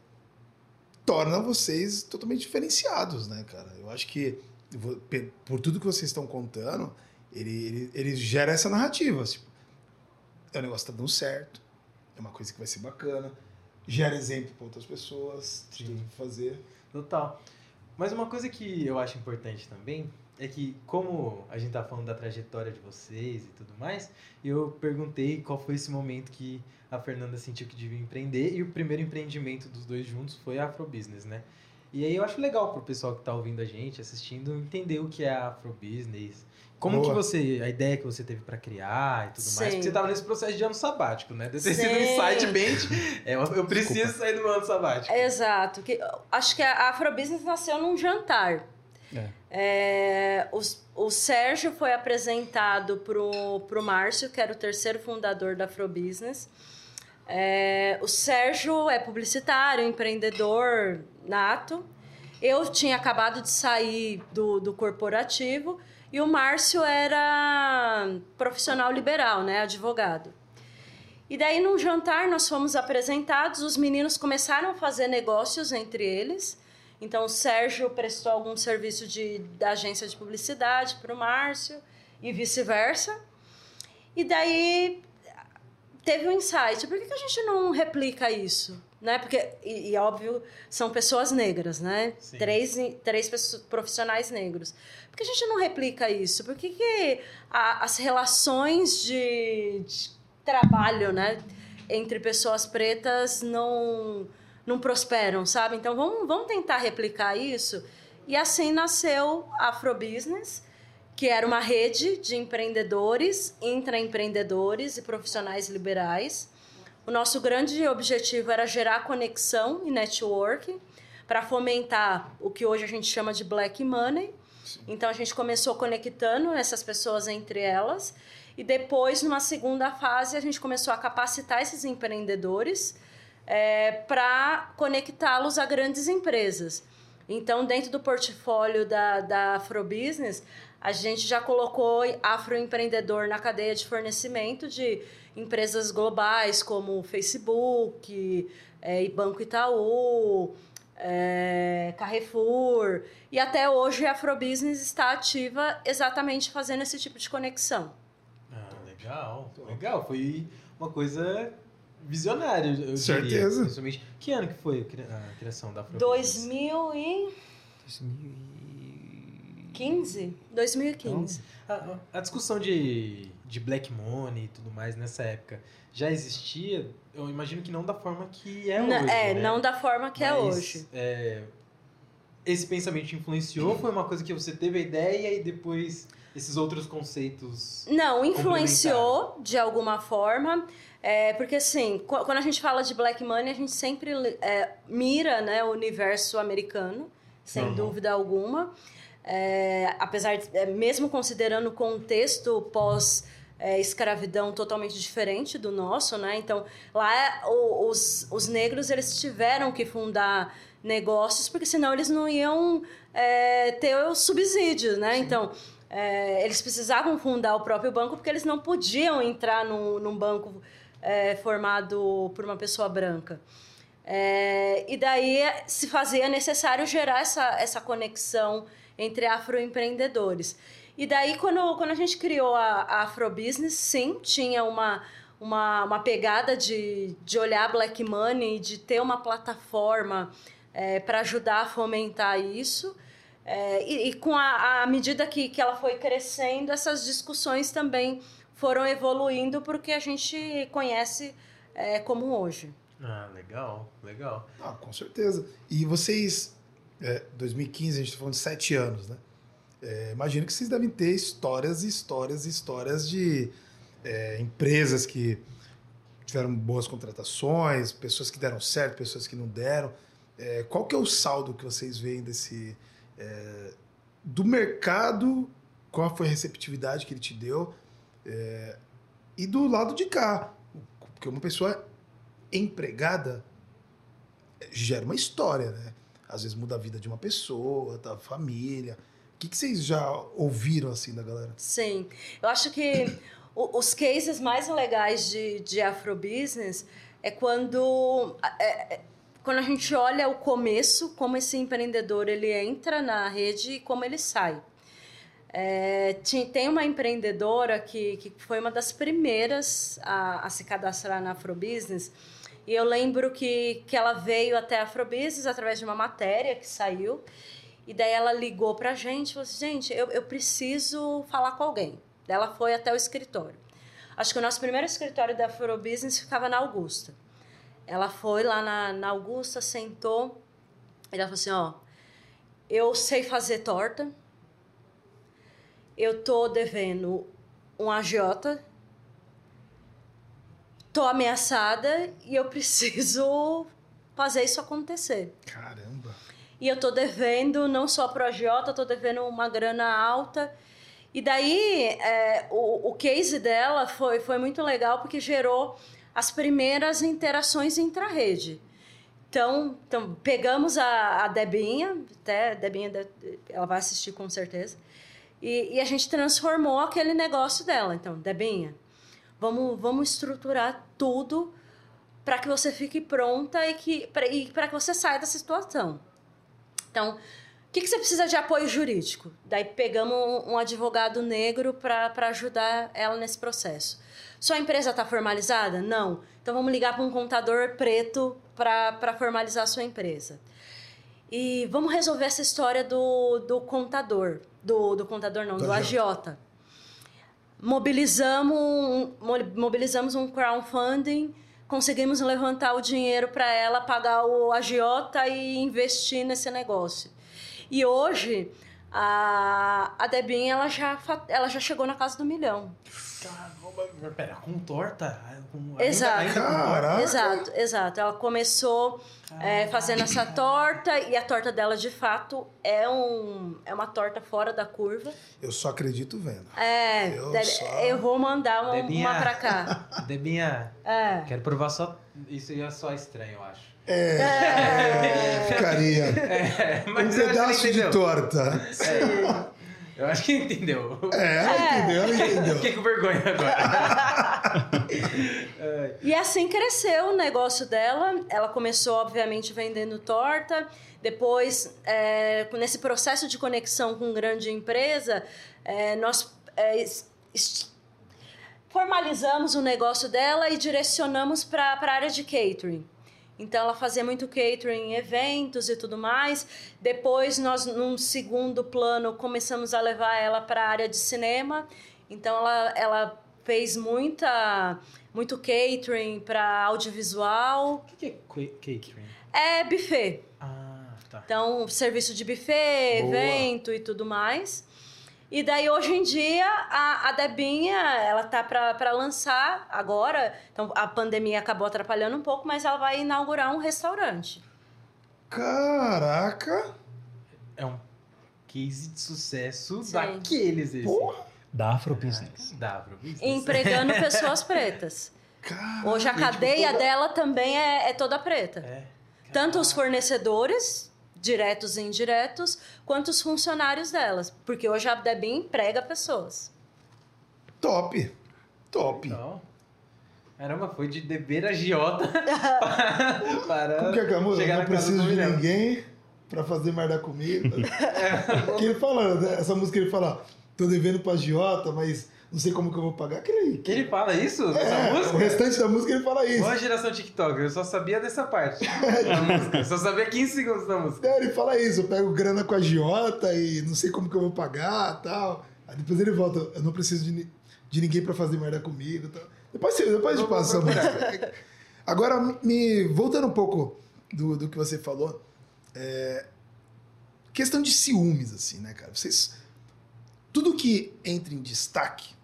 torna vocês totalmente diferenciados, né, cara? Eu acho que por tudo que vocês estão contando, ele, ele, ele gera essa narrativa. Tipo, é um negócio que tá dando certo, é uma coisa que vai ser bacana, gera exemplo para outras pessoas de Sim. fazer. Total. Mas uma coisa que eu acho importante também é que, como a gente tá falando da trajetória de vocês e tudo mais, eu perguntei qual foi esse momento que a Fernanda sentiu que devia empreender e o primeiro empreendimento dos dois juntos foi a Afrobusiness, né? E aí eu acho legal pro pessoal que tá ouvindo a gente, assistindo, entender o que é a Afrobusiness. Como Boa. que você, a ideia que você teve para criar e tudo mais, Sim. porque você tava nesse processo de ano sabático, né? Deve ter sido um insight bem, é, eu, preciso sair do meu ano sabático. Exato. Que, acho que a Afrobusiness nasceu num jantar. É. É, o, o Sérgio foi apresentado pro, pro Márcio, que era o terceiro fundador da Afrobusiness. É, o Sérgio é publicitário, empreendedor nato. Eu tinha acabado de sair do, do corporativo e o Márcio era profissional liberal, né, advogado. E daí, num jantar, nós fomos apresentados, os meninos começaram a fazer negócios entre eles. Então, o Sérgio prestou algum serviço de, da agência de publicidade para o Márcio e vice-versa. E daí, teve um insight. Por que, que a gente não replica isso? Né? Porque, e, e, óbvio, são pessoas negras, né? Sim. Três, três profissionais negros. Por que a gente não replica isso? Por que, que a- as relações de, de trabalho, né? Entre pessoas pretas não, não prosperam, sabe? Então, vamos, vamos tentar replicar isso. E assim nasceu a Afrobusiness, que era uma rede de empreendedores, intraempreendedores e profissionais liberais. O nosso grande objetivo era gerar conexão e network para fomentar o que hoje a gente chama de black money. Então a gente começou conectando essas pessoas entre elas e depois numa segunda fase a gente começou a capacitar esses empreendedores para conectá-los a grandes empresas. Então, dentro do portfólio da, da Afrobusiness, a gente já colocou afroempreendedor na cadeia de fornecimento de empresas globais como Facebook, é, Banco Itaú, é, Carrefour. E até hoje a Afrobusiness está ativa exatamente fazendo esse tipo de conexão. Ah, legal. Legal. Foi uma coisa visionária, eu diria. Certeza. Principalmente. Que ano que foi a criação da Afrobusiness? 2000 e... 2000 e... 2015. Então, a, a, discussão de, de Black Money e tudo mais nessa época já existia? Eu imagino que não da forma que é hoje. é, né? não da forma que é Mas, é hoje. É, esse pensamento te influenciou? Foi uma coisa que você teve a ideia e depois esses outros conceitos. Não, influenciou de alguma forma. É, porque assim, quando a gente fala de Black Money, a gente sempre é, mira né, o universo americano, sem uhum. dúvida alguma. É, apesar de, é, mesmo considerando o contexto pós é, escravidão totalmente diferente do nosso, né? Então, lá o- os, os negros eles tiveram que fundar negócios, porque senão eles não iam é, ter os subsídios, né? Então, é, eles precisavam fundar o próprio banco porque eles não podiam entrar num, num banco é, formado por uma pessoa branca. E daí se fazia necessário gerar essa, essa conexão entre afroempreendedores. E daí, quando, quando a gente criou a, a Afrobusiness, sim, tinha uma, uma, uma pegada de, de olhar Black Money, de ter uma plataforma para ajudar a fomentar isso. É, e, e com a, a medida que, que ela foi crescendo, essas discussões também foram evoluindo porque a gente conhece é, como hoje. Ah, legal, legal. Ah, com certeza. E vocês, é, 2015, a gente tá falando de sete anos, né? É, imagino que vocês devem ter histórias e histórias e histórias de é, empresas que tiveram boas contratações, pessoas que deram certo, pessoas que não deram. É, qual que é o saldo que vocês veem desse é, do mercado? Qual foi a receptividade que ele te deu? É, e do lado de cá, porque uma pessoa empregada gera uma história, né? Às vezes muda a vida de uma pessoa, da família. O que, que vocês já ouviram assim da galera? Sim, eu acho que os cases mais legais de, de afrobusiness é quando é- é- quando a gente olha o começo, como esse empreendedor ele entra na rede e como ele sai. É, tem uma empreendedora que, que foi uma das primeiras a, a se cadastrar na Afrobusiness e eu lembro que, que ela veio até a Afrobusiness através de uma matéria que saiu e daí ela ligou pra gente e falou assim, gente, eu, eu preciso falar com alguém. Daí ela foi até o escritório. Acho que o nosso primeiro escritório da Afrobusiness ficava na Augusta. Ela foi lá na, na Augusta, sentou e ela falou assim, ó, eu sei fazer torta, eu tô devendo um agiota, tô ameaçada e eu preciso fazer isso acontecer. Caramba. E eu tô devendo não só pro eu tô devendo uma grana alta. E daí, é, o, o case dela foi, foi muito legal porque gerou as primeiras interações intra-rede. Então, então, pegamos a, a Debinha, até a Debinha, de- ela vai assistir com certeza, e, e a gente transformou aquele negócio dela. Então, Debinha, vamos, vamos estruturar tudo para que você fique pronta e que para que você saia dessa situação. Então, o que, que você precisa de apoio jurídico? Daí pegamos um, um advogado negro para ajudar ela nesse processo. Sua empresa está formalizada? Não. Então vamos ligar para um contador preto para formalizar a sua empresa. E vamos resolver essa história do, do contador. Do, do contador não, Do do agiota. Mobilizamos, um- mo- mobilizamos um crowdfunding, conseguimos levantar o dinheiro para ela pagar o agiota e investir nesse negócio. E hoje, a, a Debinha ela já, ela já chegou na casa do milhão. Caramba, pera, com torta? Com, Exato. Ainda, ainda com torta? Exato, exato. Ela começou é, fazendo essa torta e a torta dela, de fato, é, um, é uma torta fora da curva. Eu só acredito vendo. É, Eu deve- só- eu vou mandar uma, Debinha. uma pra cá. Debinha, É. quero provar sua Isso ia só estranho, eu acho. É, ficaria. É, Um mas eu acho que pedaço de torta. Eu acho que entendeu. É, entendeu? Entendeu. Fiquei com vergonha agora. E assim cresceu o negócio dela. Ela começou, obviamente, vendendo torta. Depois, é, nesse processo de conexão com grande empresa, é, nós é, formalizamos o negócio dela e direcionamos para a área de catering. Então, ela fazia muito catering em eventos e tudo mais. Depois, nós, num segundo plano, começamos a levar ela para a área de cinema. Então, ela, ela fez muita, muito catering para audiovisual. O que que é ca- catering? É buffet. Ah, tá. Então, serviço de buffet, Boa. evento e tudo mais. E daí, hoje em dia, a, a Debinha, ela tá para lançar agora. Então, a pandemia acabou atrapalhando um pouco, mas ela vai inaugurar um restaurante. Caraca. É um case de sucesso Sim. daqueles esse. Porra. Da Afrobusiness. Dá pro business. Empregando pessoas pretas. Caraca. Hoje a tipo, cadeia toda- dela também é, é toda preta. É. Tanto os fornecedores, diretos e indiretos, quanto os funcionários delas. Porque hoje a Debin emprega pessoas. Top. Top. Então, caramba, foi de dever agiota para, para Como que é que é a música? chegar Não preciso de ninguém pra fazer mais da comida. que ele fala, né? essa música ele fala, tô devendo pra agiota, mas não sei como que eu vou pagar. Aquele aí. Que ele fala isso É, música? o restante da música ele fala isso. Boa geração TikTok, eu só sabia dessa parte da música. Eu só sabia 15 segundos da música. É, ele fala isso, eu pego grana com a agiota e não sei como que eu vou pagar tal. Aí depois ele volta, eu não preciso de, de ninguém pra fazer merda comigo tal. Depois, depois eu passo essa música. Agora, me voltando um pouco do, do que você falou, é, questão de ciúmes, assim, né, cara? Vocês. Tudo que entra em destaque,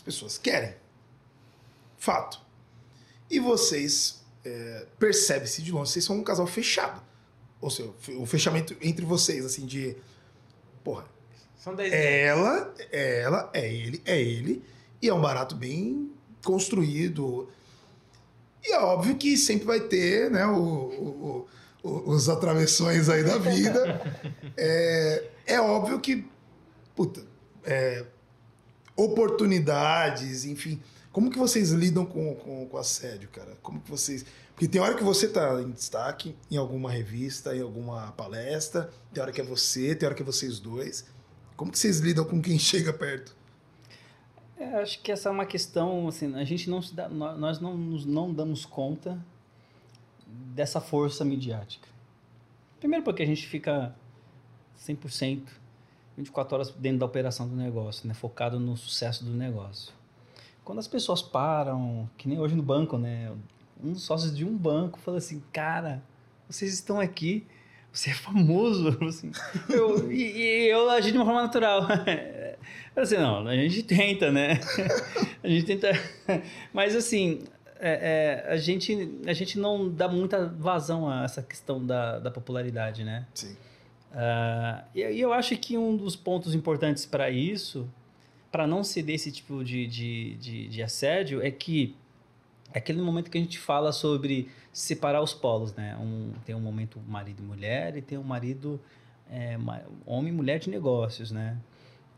as pessoas querem. Fato. E vocês é, percebem-se de longe, vocês são um casal fechado. Ou seja, o fechamento entre vocês, assim, de. Porra, São 10 ela, ela, é ele, é ele. E é um barato bem construído. E é óbvio que sempre vai ter, né, o, o- o- os atravessões aí da vida. É, é óbvio que, puta, é, oportunidades, enfim. Como que vocês lidam com, com, com assédio, cara? Como que vocês... Porque tem hora que você tá em destaque em alguma revista, em alguma palestra, tem hora que é você, tem hora que é vocês dois. Como que vocês lidam com quem chega perto? É, acho que essa é uma questão, assim, a gente não se dá, nó- nós não nos não damos conta dessa força midiática. Primeiro porque a gente fica 100%, 24 horas dentro da operação do negócio, né, focado no sucesso do negócio. Quando as pessoas param, que nem hoje no banco, né, um dos sócios de um banco fala assim, cara, vocês estão aqui, você é famoso, assim, eu, e, e eu agi de uma forma natural. Assim, não, a gente tenta, né? A gente tenta. Mas assim, é, é, a, gente, a gente não dá muita vazão a essa questão da, da popularidade, né? Sim. Ah, e e eu acho que um dos pontos importantes para isso, para não ser desse tipo de, de, de, de assédio, é que é aquele momento que a gente fala sobre separar os polos, né? Um, tem um momento marido e mulher e tem um marido é, homem e mulher de negócios, né?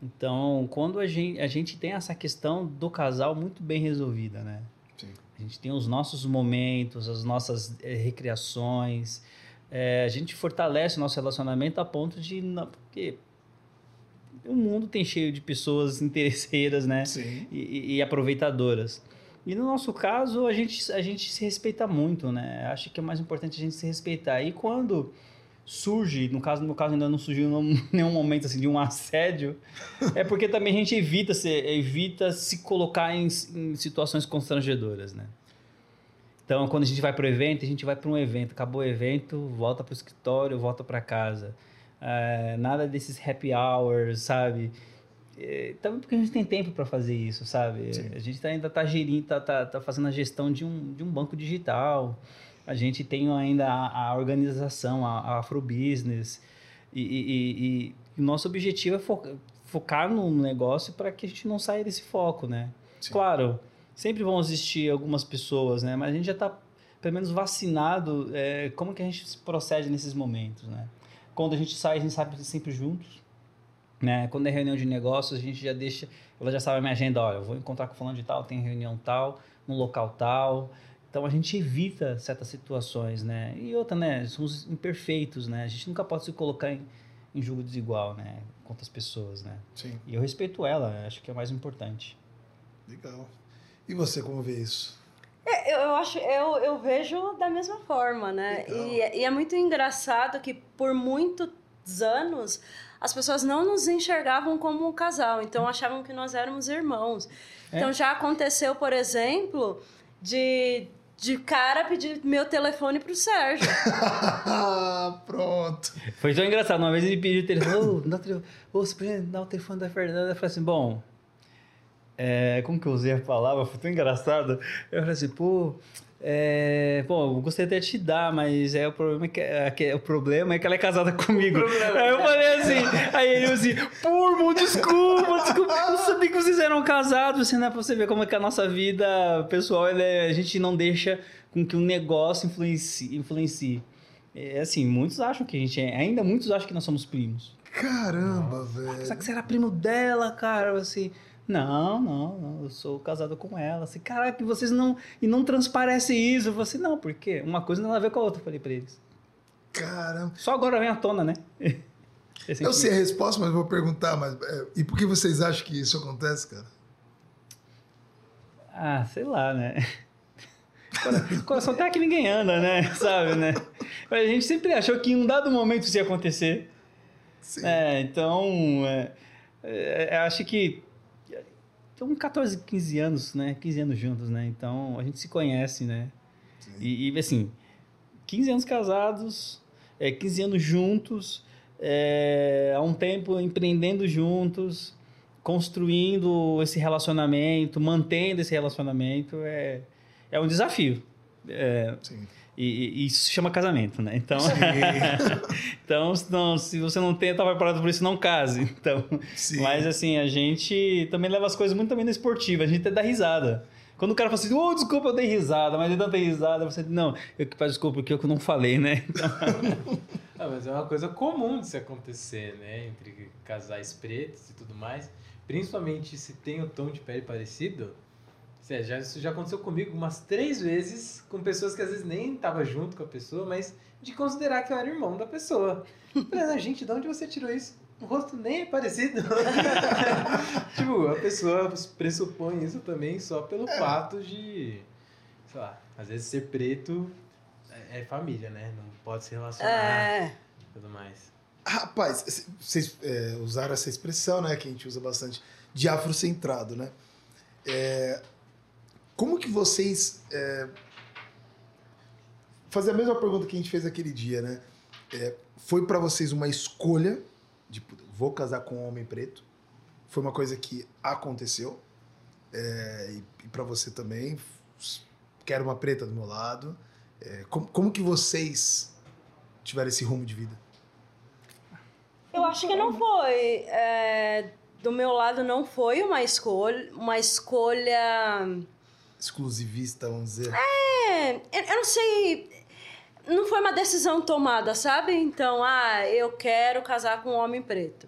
Então, quando a gente, a gente tem essa questão do casal muito bem resolvida, né? Sim. A gente tem os nossos momentos, as nossas eh, recriações, é, a gente fortalece o nosso relacionamento a ponto de. não- Porque o mundo tem cheio de pessoas interesseiras, né? Sim. E, e- aproveitadoras. E no nosso caso, a gente, a gente se respeita muito, né? Acho que é mais importante a gente se respeitar. E quando surge, no caso, no caso ainda não surgiu nenhum, nenhum momento assim de um assédio, é porque também a gente evita se, evita se colocar em, em situações constrangedoras, né? Então, quando a gente vai para o evento, a gente vai para um evento. Acabou o evento, volta para o escritório, volta para casa. É, nada desses happy hours, sabe? É, também porque a gente tem tempo para fazer isso, sabe? Sim. A gente tá- ainda está gerindo, tá, tá, tá fazendo a gestão de um, de um banco digital. A gente tem ainda a, a organização, a, a Afrobusiness. E, e, e- e o nosso objetivo é fo- focar no negócio para que a gente não saia desse foco, né? Sim. Claro, sempre vão existir algumas pessoas, né? Mas a gente já está pelo menos vacinado. É, como que a gente procede nesses momentos, né? Quando a gente sai, a gente sabe sempre juntos, né? Quando é reunião de negócios, a gente já deixa, ela já sabe a minha agenda, olha, eu vou encontrar com fulano de tal, tem reunião tal, no local tal. Então a gente evita certas situações, né? E outra, né? Somos imperfeitos, né? A gente nunca pode se colocar em, em julgo desigual, né? Com outras pessoas, né? Sim, E eu respeito ela, acho que é o mais importante. legal. E você, como vê isso? É, Eu, eu acho, eu, eu vejo da mesma forma, né? Legal. E, e é muito engraçado que por muitos anos as pessoas não nos enxergavam como um casal, então achavam que nós éramos irmãos. É. Então já aconteceu, por exemplo, de, de cara pedir meu telefone pro Sérgio. Pronto. Foi tão engraçado. Uma vez ele pediu o telefone. Ô, dá o telefone. Ô, você podia dar o telefone da Fernanda? Eu falei assim, bom. É, como que eu usei a palavra? Foi tão engraçado. Eu falei assim, pô. É, pô, eu gostaria até de te dar, mas é o problema é que, é, que- o problema é que ela é casada comigo. Aí eu falei assim, aí ele assim, pô, irmão, desculpa, desculpa. Eu não sabia que vocês eram casados, assim, né? Pra você ver como é que a nossa vida pessoal, ela é- a gente não deixa com que o negócio influencie. influencie. É assim, muitos acham que a gente é. Ainda muitos acham que nós somos primos. Caramba, Só velho. que você era primo dela, cara. Assim, não, não, não, eu sou casado com ela. Assim, caraca, vocês não. E não transparece isso. Eu falei assim, não, por quê? Uma coisa não tem a ver com a outra, eu falei pra eles. Caramba. Só agora vem à tona, né? Esse Eu sei a resposta, mas vou perguntar. Mas, é, e por que vocês acham que isso acontece, cara? Ah, sei lá, né? Cora- Coração até que ninguém anda, né? Sabe, né? Mas a gente sempre achou que em um dado momento isso ia acontecer. Sim. É, então, é, é, acho que estamos 14, 15 anos, né? 15 anos juntos, né? Então, a gente se conhece, né? E, e, assim, 15 anos casados, é, 15 anos juntos, é, há um tempo empreendendo juntos, construindo esse relacionamento, mantendo esse relacionamento, é, é um desafio. É, Sim. E, e- isso se chama casamento, né? Então, então se, não- se você não tem, tá preparado por isso, não case. Então, Sim. mas assim, a gente também leva as coisas muito também na esportiva, a gente até dá risada. Quando o cara fala assim, ô, desculpa, eu dei risada, mas eu não dei risada, você não, eu que peço desculpa porque eu que não falei, né? Ah, mas é uma coisa comum de se acontecer, né? Entre casais pretos e tudo mais. Principalmente se tem o tom de pele parecido. Sério, já, isso já aconteceu comigo umas três vezes com pessoas que às vezes nem tava junto com a pessoa, mas de considerar que eu era irmão da pessoa. Falei, "Ah, gente, de onde você tirou isso? O rosto nem é parecido. tipo, a pessoa pressupõe isso também só pelo fato de, sei lá, às vezes ser preto é, é família, né? Não pode se relacionar É. e tudo mais. Rapaz, vocês é, usaram essa expressão, né? Que a gente usa bastante, de afrocentrado, né? É, como que vocês. É, fazer a mesma pergunta que a gente fez aquele dia, né? É, foi pra vocês uma escolha de "Puta, vou casar com um homem preto? Foi uma coisa que aconteceu. É, e, e para você também. Quero uma preta do meu lado. É, como, como que vocês tiveram esse rumo de vida? Eu acho que não foi. é, do meu lado não foi uma escolha, uma escolha. Exclusivista, vamos dizer. É, eu, eu não sei. Não foi uma decisão tomada, sabe? Então, ah, eu quero casar com um homem preto.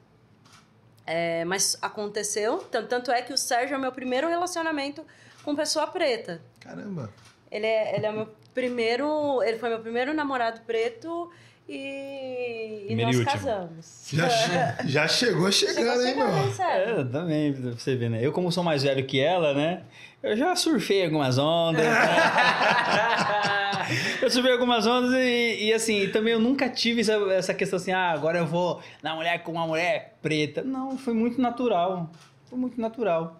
É, mas aconteceu. Tanto, tanto é que o Sérgio é o meu primeiro relacionamento com pessoa preta. Caramba. Ele é, ele é o meu primeiro. Ele foi meu primeiro namorado preto e, e nós e casamos. Já, che- já chegou chegando, Chegou hein, chegando, meu? É, também, pra você ver, né? Eu, como sou mais velho que ela, né? Eu já surfei algumas ondas. né? eu surfei algumas ondas e, e, assim, também eu nunca tive essa, essa questão assim, ah, agora eu vou na mulher com uma mulher preta. Não, foi muito natural. Foi muito natural.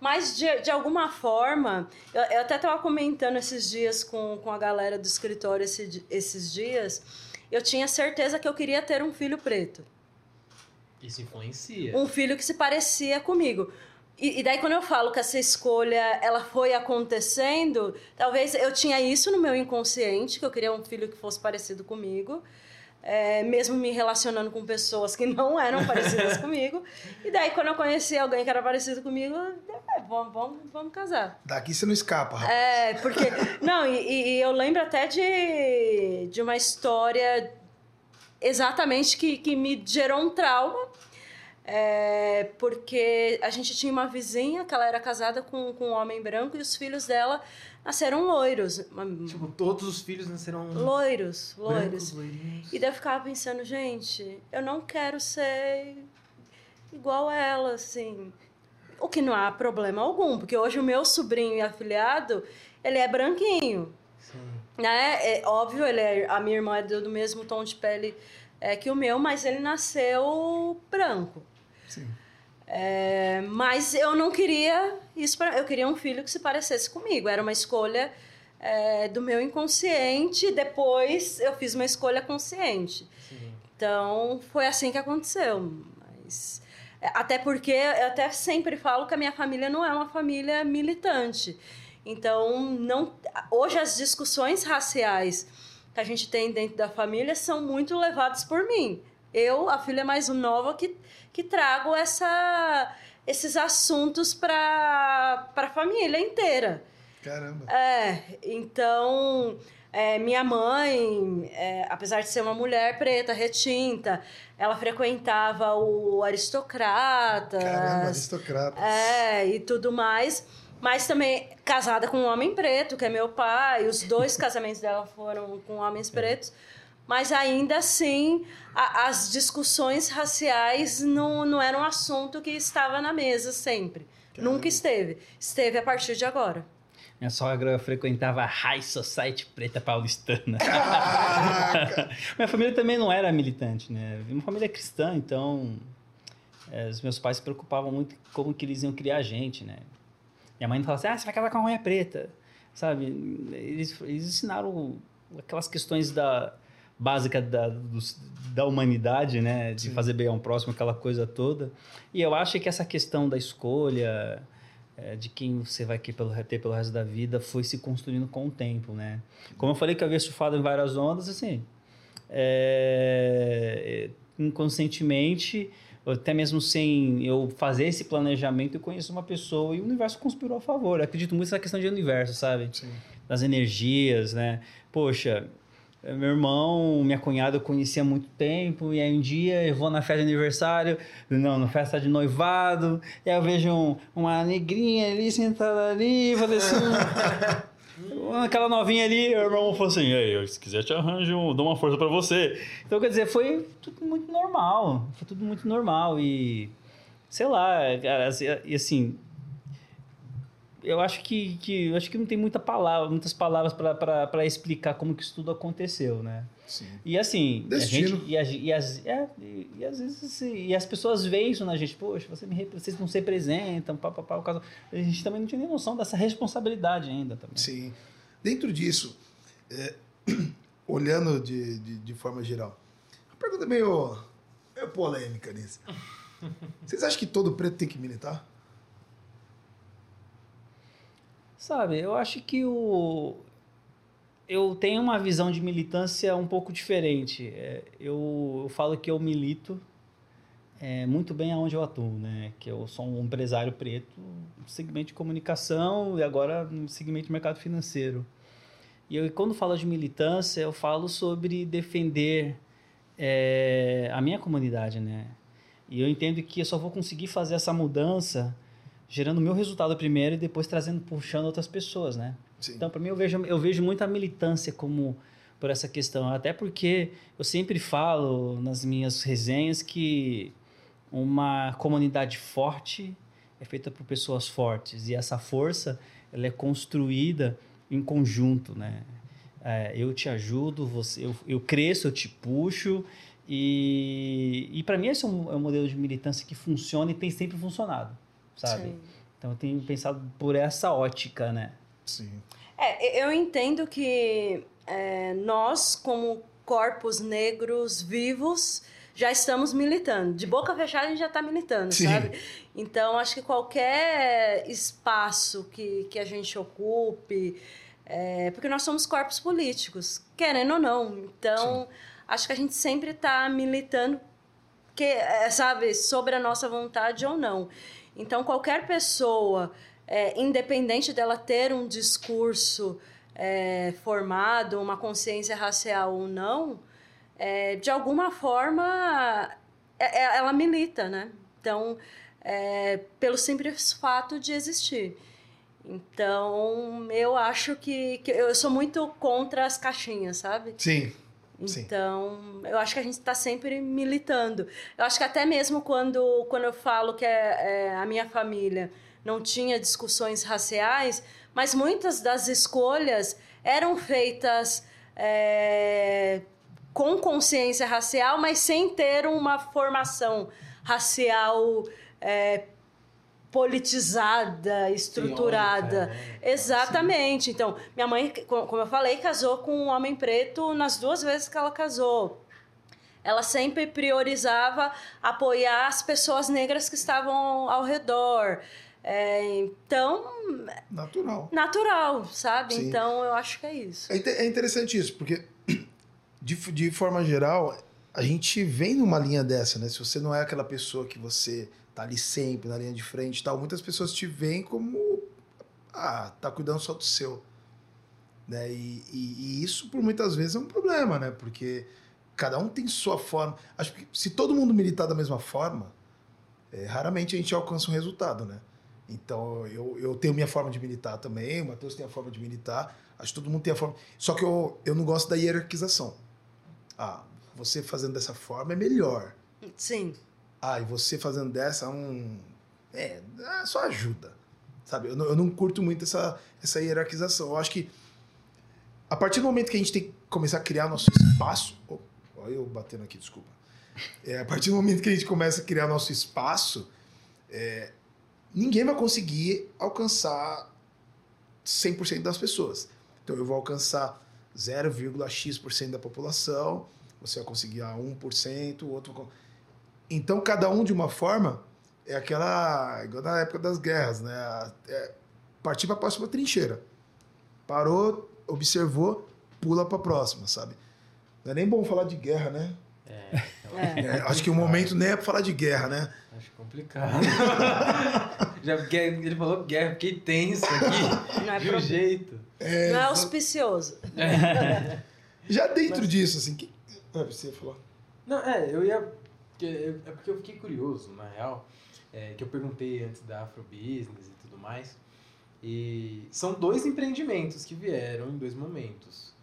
Mas, de, de alguma forma, eu, eu até estava comentando esses dias com, com a galera do escritório esse esses dias, eu tinha certeza que eu queria ter um filho preto. Isso influencia. Um filho que se parecia comigo. E, e daí, quando eu falo que essa escolha ela foi acontecendo, talvez eu tinha isso no meu inconsciente, que eu queria um filho que fosse parecido comigo. é, mesmo me relacionando com pessoas que não eram parecidas comigo. E daí, quando eu conheci alguém que era parecido comigo, é, vamos, vamos, vamos casar. Daqui você não escapa, rapaz. É, porque. Não, e, e eu lembro até de, de uma história exatamente que, que me gerou um trauma. É, porque a gente tinha uma vizinha que ela era casada com, com um homem branco e os filhos dela nasceram loiros. Tipo, todos os filhos nasceram Loiros, loiros. brancos, loirinhos. E daí eu ficava pensando, gente, eu não quero ser igual a ela, assim. O que não há problema algum, porque hoje o meu sobrinho e afilhado, ele é branquinho. Sim. Né? É óbvio, ele é, a minha irmã é do do mesmo tom de pele é, que o meu, mas ele nasceu branco. Sim. É, mas eu não queria isso eu queria um filho que se parecesse comigo era uma escolha é, do meu inconsciente depois eu fiz uma escolha consciente Sim. então foi assim que aconteceu mas é, até porque eu até sempre falo que a minha família não é uma família militante então não hoje as discussões raciais que a gente tem dentro da família são muito levadas por mim eu a filha mais nova que que trago essa, esses assuntos para a família inteira. Caramba. É, então, é, minha mãe, é, apesar de ser uma mulher preta, retinta, ela frequentava o aristocrata. Caramba, aristocrata. É, e tudo mais. Mas também casada com um homem preto, que é meu pai. Os dois casamentos dela foram com homens pretos. Mas ainda assim, a- as discussões raciais não, não eram um assunto que estava na mesa sempre. Nunca esteve. Esteve a partir de agora. Minha sogra frequentava a High Society preta paulistana. Minha família também não era militante, né? Uma família cristã, então eh, os meus pais se preocupavam muito com como que eles iam criar a gente, né? Minha mãe falava assim, ah, você vai casar com uma mulher preta, sabe? Eles, eles ensinaram aquelas questões da básica da, dos- da humanidade, né? De Sim. fazer bem ao próximo, aquela coisa toda. E eu acho que essa questão da escolha, eh, de quem você vai querer pelo, ter pelo resto da vida, foi se construindo com o tempo, né? Como eu falei que eu havia surfado em várias ondas, assim, é, inconscientemente, até mesmo sem eu fazer esse planejamento, eu conheço uma pessoa e o universo conspirou a favor. Eu acredito muito nessa questão de universo, sabe? Sim. Das energias, né? Poxa, meu irmão, minha cunhada eu conhecia há muito tempo, e aí um dia eu vou na festa de aniversário, não, na festa de noivado, e aí eu vejo um- uma negrinha ali sentada ali, eu falei assim. Aquela novinha ali, o irmão falou assim: Ei, se quiser te arranjo, dou uma força pra você. Então, quer dizer, foi tudo muito normal. Foi tudo muito normal. E sei lá, cara, assim, e assim. Eu acho que, que, eu acho que não tem muita palavra, muitas palavras para explicar como que isso tudo aconteceu, né? Sim. E assim, a Destino. gente, e, a- e as, é, e, e às vezes assim, e as pessoas veem isso na gente, poxa, você me, vocês não se representam, pá, pá, pá, o caso, a gente também não tinha nem noção dessa responsabilidade ainda também. Sim. Dentro disso, é, olhando de, de, de forma geral, uma pergunta meio, meio polêmica nisso. Vocês acham que todo preto tem que militar? Sabe, eu acho que o eu tenho uma visão de militância um pouco diferente. É, eu, eu falo que eu milito é, muito bem aonde eu atuo, né? Que eu sou um empresário preto no segmento de comunicação e agora no segmento de mercado financeiro. E eu, quando falo de militância, eu falo sobre defender é, a minha comunidade, né? E eu entendo que eu só vou conseguir fazer essa mudança gerando o meu resultado primeiro e depois trazendo, puxando outras pessoas, né? Sim. Então, para mim, eu vejo, eu vejo muito a militância como por essa questão. Até porque eu sempre falo nas minhas resenhas que uma comunidade forte é feita por pessoas fortes. E essa força, ela é construída em conjunto, né? É, eu te ajudo, você, eu, eu cresço, eu te puxo. E, e para mim, esse é um, é um modelo de militância que funciona e tem sempre funcionado, sabe? Sim. Então, eu tenho pensado por essa ótica, né? Sim. É, eu entendo que é, nós, como corpos negros vivos, já estamos militando. De boca fechada, a gente já está militando, Sim. sabe? Então, acho que qualquer espaço que, que a gente ocupe, é, porque nós somos corpos políticos, querendo ou não. Então, acho que a gente sempre está militando, que, é, sabe, sobre a nossa vontade ou não. Então, qualquer pessoa, é, independente dela ter um discurso é, formado, uma consciência racial ou não, é, de alguma forma é, é, ela milita, né? Então, é, pelo simples fato de existir. Então, eu acho que, que eu sou muito contra as caixinhas, sabe? Sim. Sim. Então, eu acho que a gente está sempre militando. Eu acho que até mesmo quando, quando eu falo que é, é, a minha família não tinha discussões raciais, mas muitas das escolhas eram feitas é, com consciência racial, mas sem ter uma formação racial é, politizada, estruturada. Teórica, né? Exatamente. Então, minha mãe, co- como eu falei, casou com um homem preto nas duas vezes que ela casou. Ela sempre priorizava apoiar as pessoas negras que estavam ao redor. É, então, Natural. natural, sabe? Sim. Então, eu acho que é isso. É é interessante isso, porque de, de forma geral, a gente vem numa linha dessa, né? Se você não é aquela pessoa que você tá ali sempre na linha de frente e tal, muitas pessoas te veem como ah, tá cuidando só do seu. Né? E, e- e isso por muitas vezes é um problema, né? Porque cada um tem sua forma. Acho que se todo mundo militar da mesma forma, é, raramente a gente alcança um resultado, né? Então eu, eu tenho minha forma de militar também, o Matheus tem a forma de militar, acho que todo mundo tem a forma. Só que eu, eu não gosto da hierarquização. Ah, você fazendo dessa forma é melhor. Sim. Ah, e você fazendo dessa, um. É, ah, só ajuda. Sabe? Eu não, eu não curto muito essa, essa hierarquização. Eu acho que a partir do momento que a gente tem que começar a criar nosso espaço. Oh, olha eu batendo aqui, desculpa. É, a partir do momento que a gente começa a criar nosso espaço, é, ninguém vai conseguir alcançar 100% das pessoas. Então eu vou alcançar 0,x% da população, você vai conseguir a 1%, o outro. Então cada um de uma forma é aquela. igual na época das guerras, né? É, partir para a próxima trincheira. Parou, observou, pula para a próxima, sabe? Não é nem bom falar de guerra, né? É, É. É, acho que o momento nem é para falar de guerra, né? acho complicado. Já porque ele falou guerra, fiquei tenso aqui. Não é, de um pro- jeito. não é auspicioso. Já dentro disso, assim, que. Ah, você falou. Não, é, eu ia. Que- É porque eu fiquei curioso, na real, é, que eu perguntei antes da Afrobusiness e tudo mais. E são dois empreendimentos que vieram em dois momentos.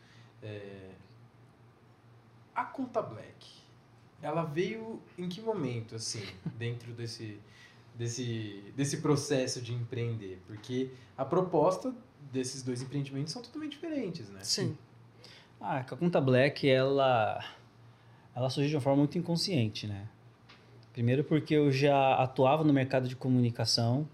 É, a Conta Black, ela veio em que momento, assim, dentro desse, desse, desse processo de empreender? Porque a proposta desses dois empreendimentos são totalmente diferentes, né? Sim. Ah, a Conta Black, ela, ela surgiu de uma forma muito inconsciente, né? Primeiro porque eu já atuava no mercado de comunicação.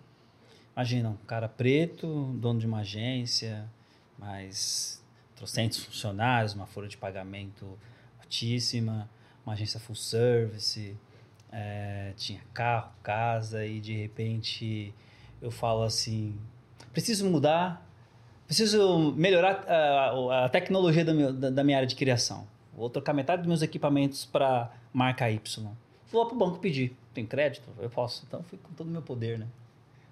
Imagina, um cara preto, dono de uma agência, mais trocentos funcionários, uma folha de pagamento altíssima, uma agência full service, eh, tinha carro, casa e de repente eu falo assim, preciso mudar, preciso melhorar ah, a, tecnologia da- da minha área de criação. Vou trocar metade dos meus equipamentos para marca Y. Vou para o banco pedir. Tem crédito? Eu posso. Então fui com todo o meu poder, né?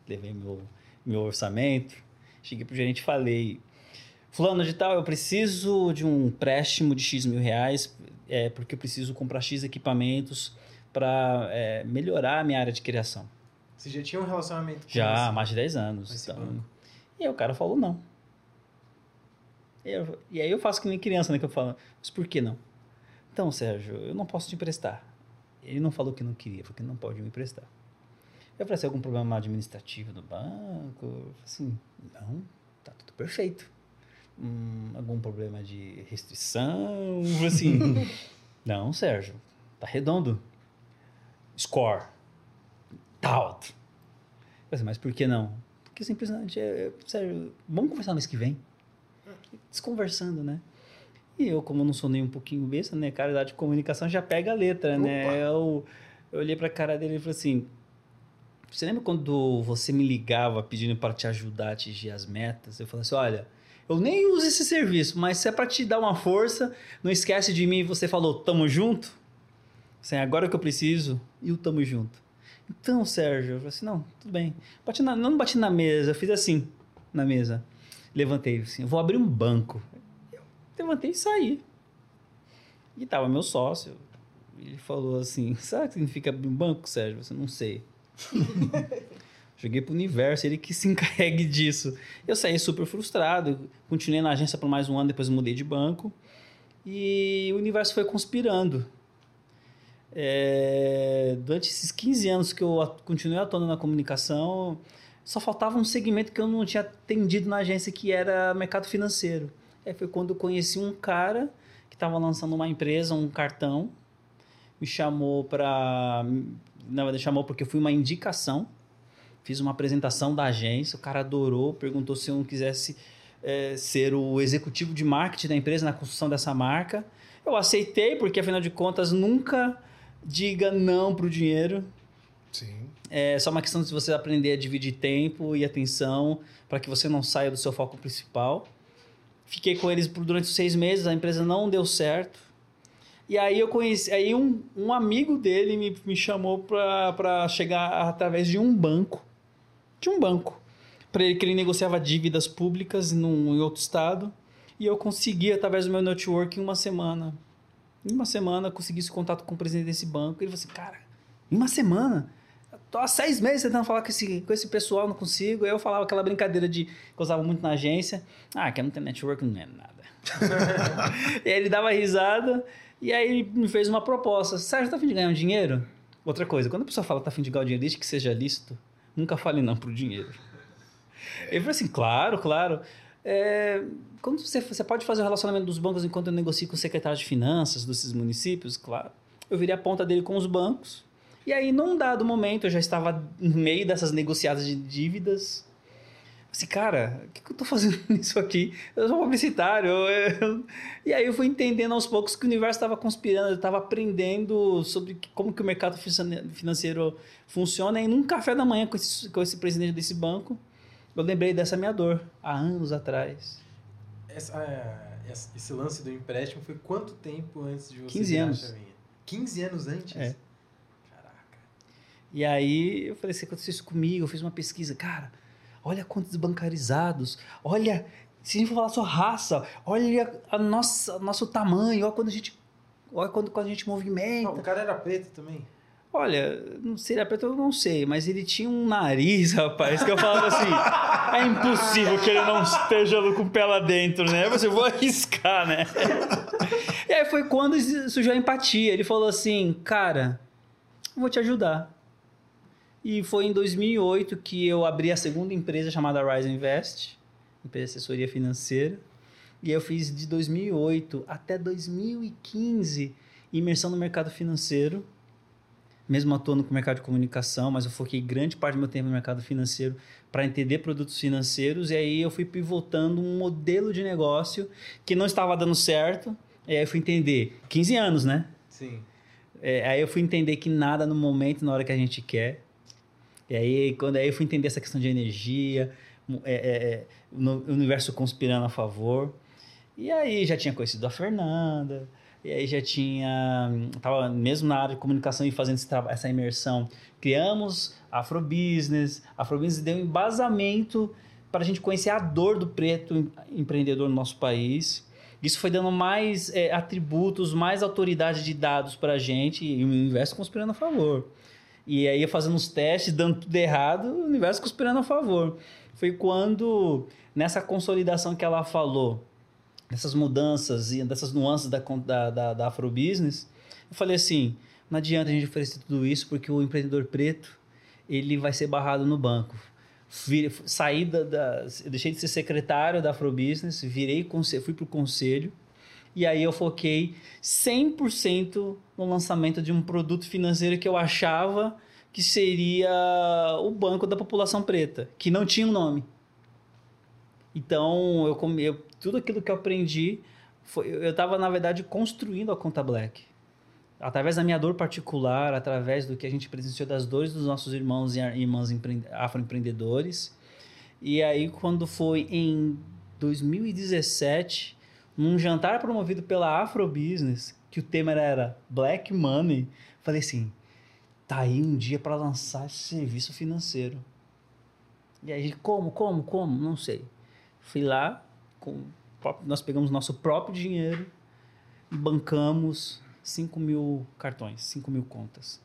Levei meu, meu orçamento, cheguei pro gerente e falei: Fulano de tal, eu preciso de um empréstimo de X mil reais, é, porque eu preciso comprar X equipamentos para melhorar a minha área de criação. Você já tinha um relacionamento com Já há mais de 10 anos. então-? E aí o cara falou não. Eu- e aí eu faço que nem criança, né? Que eu falo, mas por que não? Então, Sérgio, eu não posso te emprestar. Ele não falou que não queria, falou que não pode me emprestar. Eu falei, "Você tem algum problema administrativo do banco? Eu falei assim, não, tá tudo perfeito. Hum, algum problema de restrição? Assim, não, Sérgio, tá redondo. Score, tá alto. Eu falei assim, mas por que não? Porque simplesmente, é, é, sério, vamos conversar mês que vem. Desconversando, né? E eu, como não sou nem um pouquinho besta, né? Cara da de comunicação já pega a letra, Opa. né? Eu, eu olhei pra cara dele e falei assim: Você lembra quando você me ligava pedindo para te ajudar a atingir as metas? Eu falei assim: Olha, Eu nem uso esse serviço, mas se é para te dar uma força, não esquece de mim. Você falou, tamo junto? Assim, agora que eu preciso, e o tamo junto. Então, Sérgio, eu falei assim, não, tudo bem. Bati na, não bati na mesa, eu fiz assim, na mesa. Levantei assim, vou abrir um banco. Eu levantei e saí. E tava meu sócio. Ele falou assim, sabe o que significa abrir um banco, Sérgio? Você não sei. Joguei pro universo, ele que se encarregue disso. Eu saí super frustrado, continuei na agência por mais um ano, depois mudei de banco. E o universo foi conspirando. É, durante esses 15 anos que eu continuei atuando na comunicação, só faltava um segmento que eu não tinha atendido na agência, que era mercado financeiro. Aí foi quando eu conheci um cara que estava lançando uma empresa, um cartão, me chamou para. Na verdade, chamou porque foi uma indicação. Fiz uma apresentação da agência, o cara adorou, perguntou se eu não quisesse eh, ser o executivo de marketing da empresa na construção dessa marca. Eu aceitei, porque afinal de contas, nunca diga não para o dinheiro. Sim. É só uma questão de você aprender a dividir tempo e atenção para que você não saia do seu foco principal. Fiquei com eles por durante seis meses, a empresa não deu certo. E aí eu conheci, aí um, um amigo dele me, me chamou para chegar através de um banco, de um banco, para ele que ele negociava dívidas públicas num, em outro estado. E eu consegui através do meu network em uma semana. Em uma semana consegui esse contato com o presidente desse banco. Ele falou assim, cara, em uma semana? Tô há seis meses tentando falar com esse, com esse pessoal, não consigo. Aí eu falava aquela brincadeira de que eu usava muito na agência. Ah, que não tem network, não é nada. e aí ele dava risada e aí ele me fez uma proposta. Sérgio, tá afim de ganhar um dinheiro? Outra coisa, quando a pessoa fala tá afim de ganhar um dinheiro, desde que seja lícito, nunca fale não pro dinheiro. Ele falou assim, claro, claro. É, quando você, você pode fazer o relacionamento dos bancos enquanto eu negocio com o secretário de finanças desses municípios? Claro. Eu virei a ponta dele com os bancos. E aí, num dado momento, eu já estava no meio dessas negociadas de dívidas. Assim, cara, o que, que eu tô fazendo nisso aqui? Eu sou publicitário. eu- E aí eu fui entendendo aos poucos que o universo estava conspirando, eu estava aprendendo sobre como que o mercado finan- financeiro funciona. E num café da manhã com esse, com esse presidente desse banco, eu lembrei dessa minha dor, há anos atrás. Essa- é, esse lance do empréstimo foi quanto tempo antes de você 15 virar a anos. chavinha? 15 anos antes? É. E aí eu falei, se aconteceu isso comigo, eu fiz uma pesquisa, cara, olha quantos bancarizados, olha, se a gente for falar sua raça, olha a nossa, nosso tamanho, olha quando a gente, olha quando, quando a gente movimenta. o cara era preto também. Olha, não sei, era preto eu não sei, mas ele tinha um nariz, rapaz, que eu falava assim, é impossível que ele não esteja com o pé lá dentro, né? Você vou arriscar, né? E aí foi quando surgiu a empatia. Ele falou assim, cara, eu vou te ajudar. E foi em 2008 que eu abri a segunda empresa chamada Rise Invest, empresa de assessoria financeira. E eu fiz de 2008 até 2015 imersão no mercado financeiro, mesmo atuando com o mercado de comunicação, mas eu foquei grande parte do meu tempo no mercado financeiro para entender produtos financeiros. E aí eu fui pivotando um modelo de negócio que não estava dando certo. E aí eu fui entender, 15 anos, né? Sim. É, aí eu fui entender que nada no momento, na hora que a gente quer. E aí, quando aí eu fui entender essa questão de energia, é, é, é, no- universo conspirando a favor. E aí já tinha conhecido a Fernanda, e aí já tinha. Tava mesmo na área de comunicação e fazendo esse essa imersão. Criamos Afrobusiness. Afrobusiness deu um embasamento para a gente conhecer a dor do preto em- empreendedor no nosso país. Isso foi dando mais é, atributos, mais autoridade de dados para a gente e o universo conspirando a favor. E aí, fazendo os testes, dando tudo errado, o universo conspirando a favor. Foi quando, nessa consolidação que ela falou, dessas mudanças e dessas nuances da, da, da, da Afrobusiness, eu falei assim, não adianta a gente oferecer tudo isso porque o empreendedor preto, ele vai ser barrado no banco. Vire- saí da, da- deixei de ser secretário da Afrobusiness, virei, fui para o conselho, e aí eu foquei 100% no lançamento de um produto financeiro que eu achava que seria o banco da população preta, que não tinha um nome. Então, eu, eu- tudo aquilo que eu aprendi, foi, eu estava, na verdade, construindo a Conta Black. Através da minha dor particular, através do que a gente presenciou das dores dos nossos irmãos e irmãs empre- afroempreendedores. E aí, quando foi em 2017, num jantar promovido pela Afrobusiness, que o tema era Black Money, falei assim: tá aí um dia para lançar esse serviço financeiro. E aí, como, como, como? Não sei. Fui lá, com, nós pegamos nosso próprio dinheiro bancamos 5 mil cartões, 5 mil contas.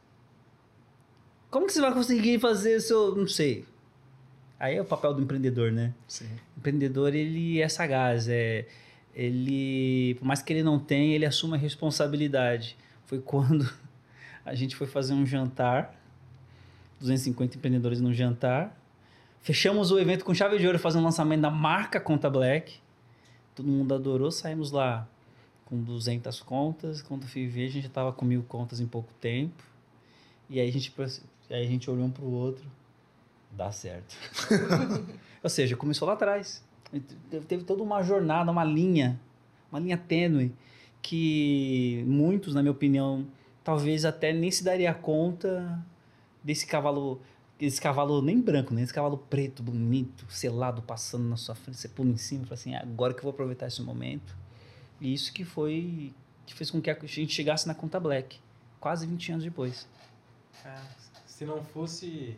Como que você vai conseguir fazer isso? Não sei. Aí é o papel do empreendedor, né? Sim. O empreendedor, ele é sagaz, é, ele, por mais que ele não tenha, ele assume a responsabilidade. Foi quando a gente foi fazer um jantar, 250 empreendedores num jantar, fechamos o evento com chave de ouro, fazendo o lançamento da marca Conta Black, todo mundo adorou, saímos lá com 200 contas, quando fui ver, a gente já estava com mil contas em pouco tempo, e aí a gente, aí a gente olhou um para o outro, dá certo. Ou seja, começou lá atrás. Teve toda uma jornada, uma linha, uma linha tênue, que muitos, na minha opinião, talvez até nem se daria conta desse cavalo, esse cavalo nem branco, nem esse cavalo preto, bonito, selado, passando na sua frente, você pula em cima e fala assim, agora que eu vou aproveitar esse momento. E isso que foi, que fez com que a gente chegasse na conta Black, quase 20 anos depois. Ah, se não fosse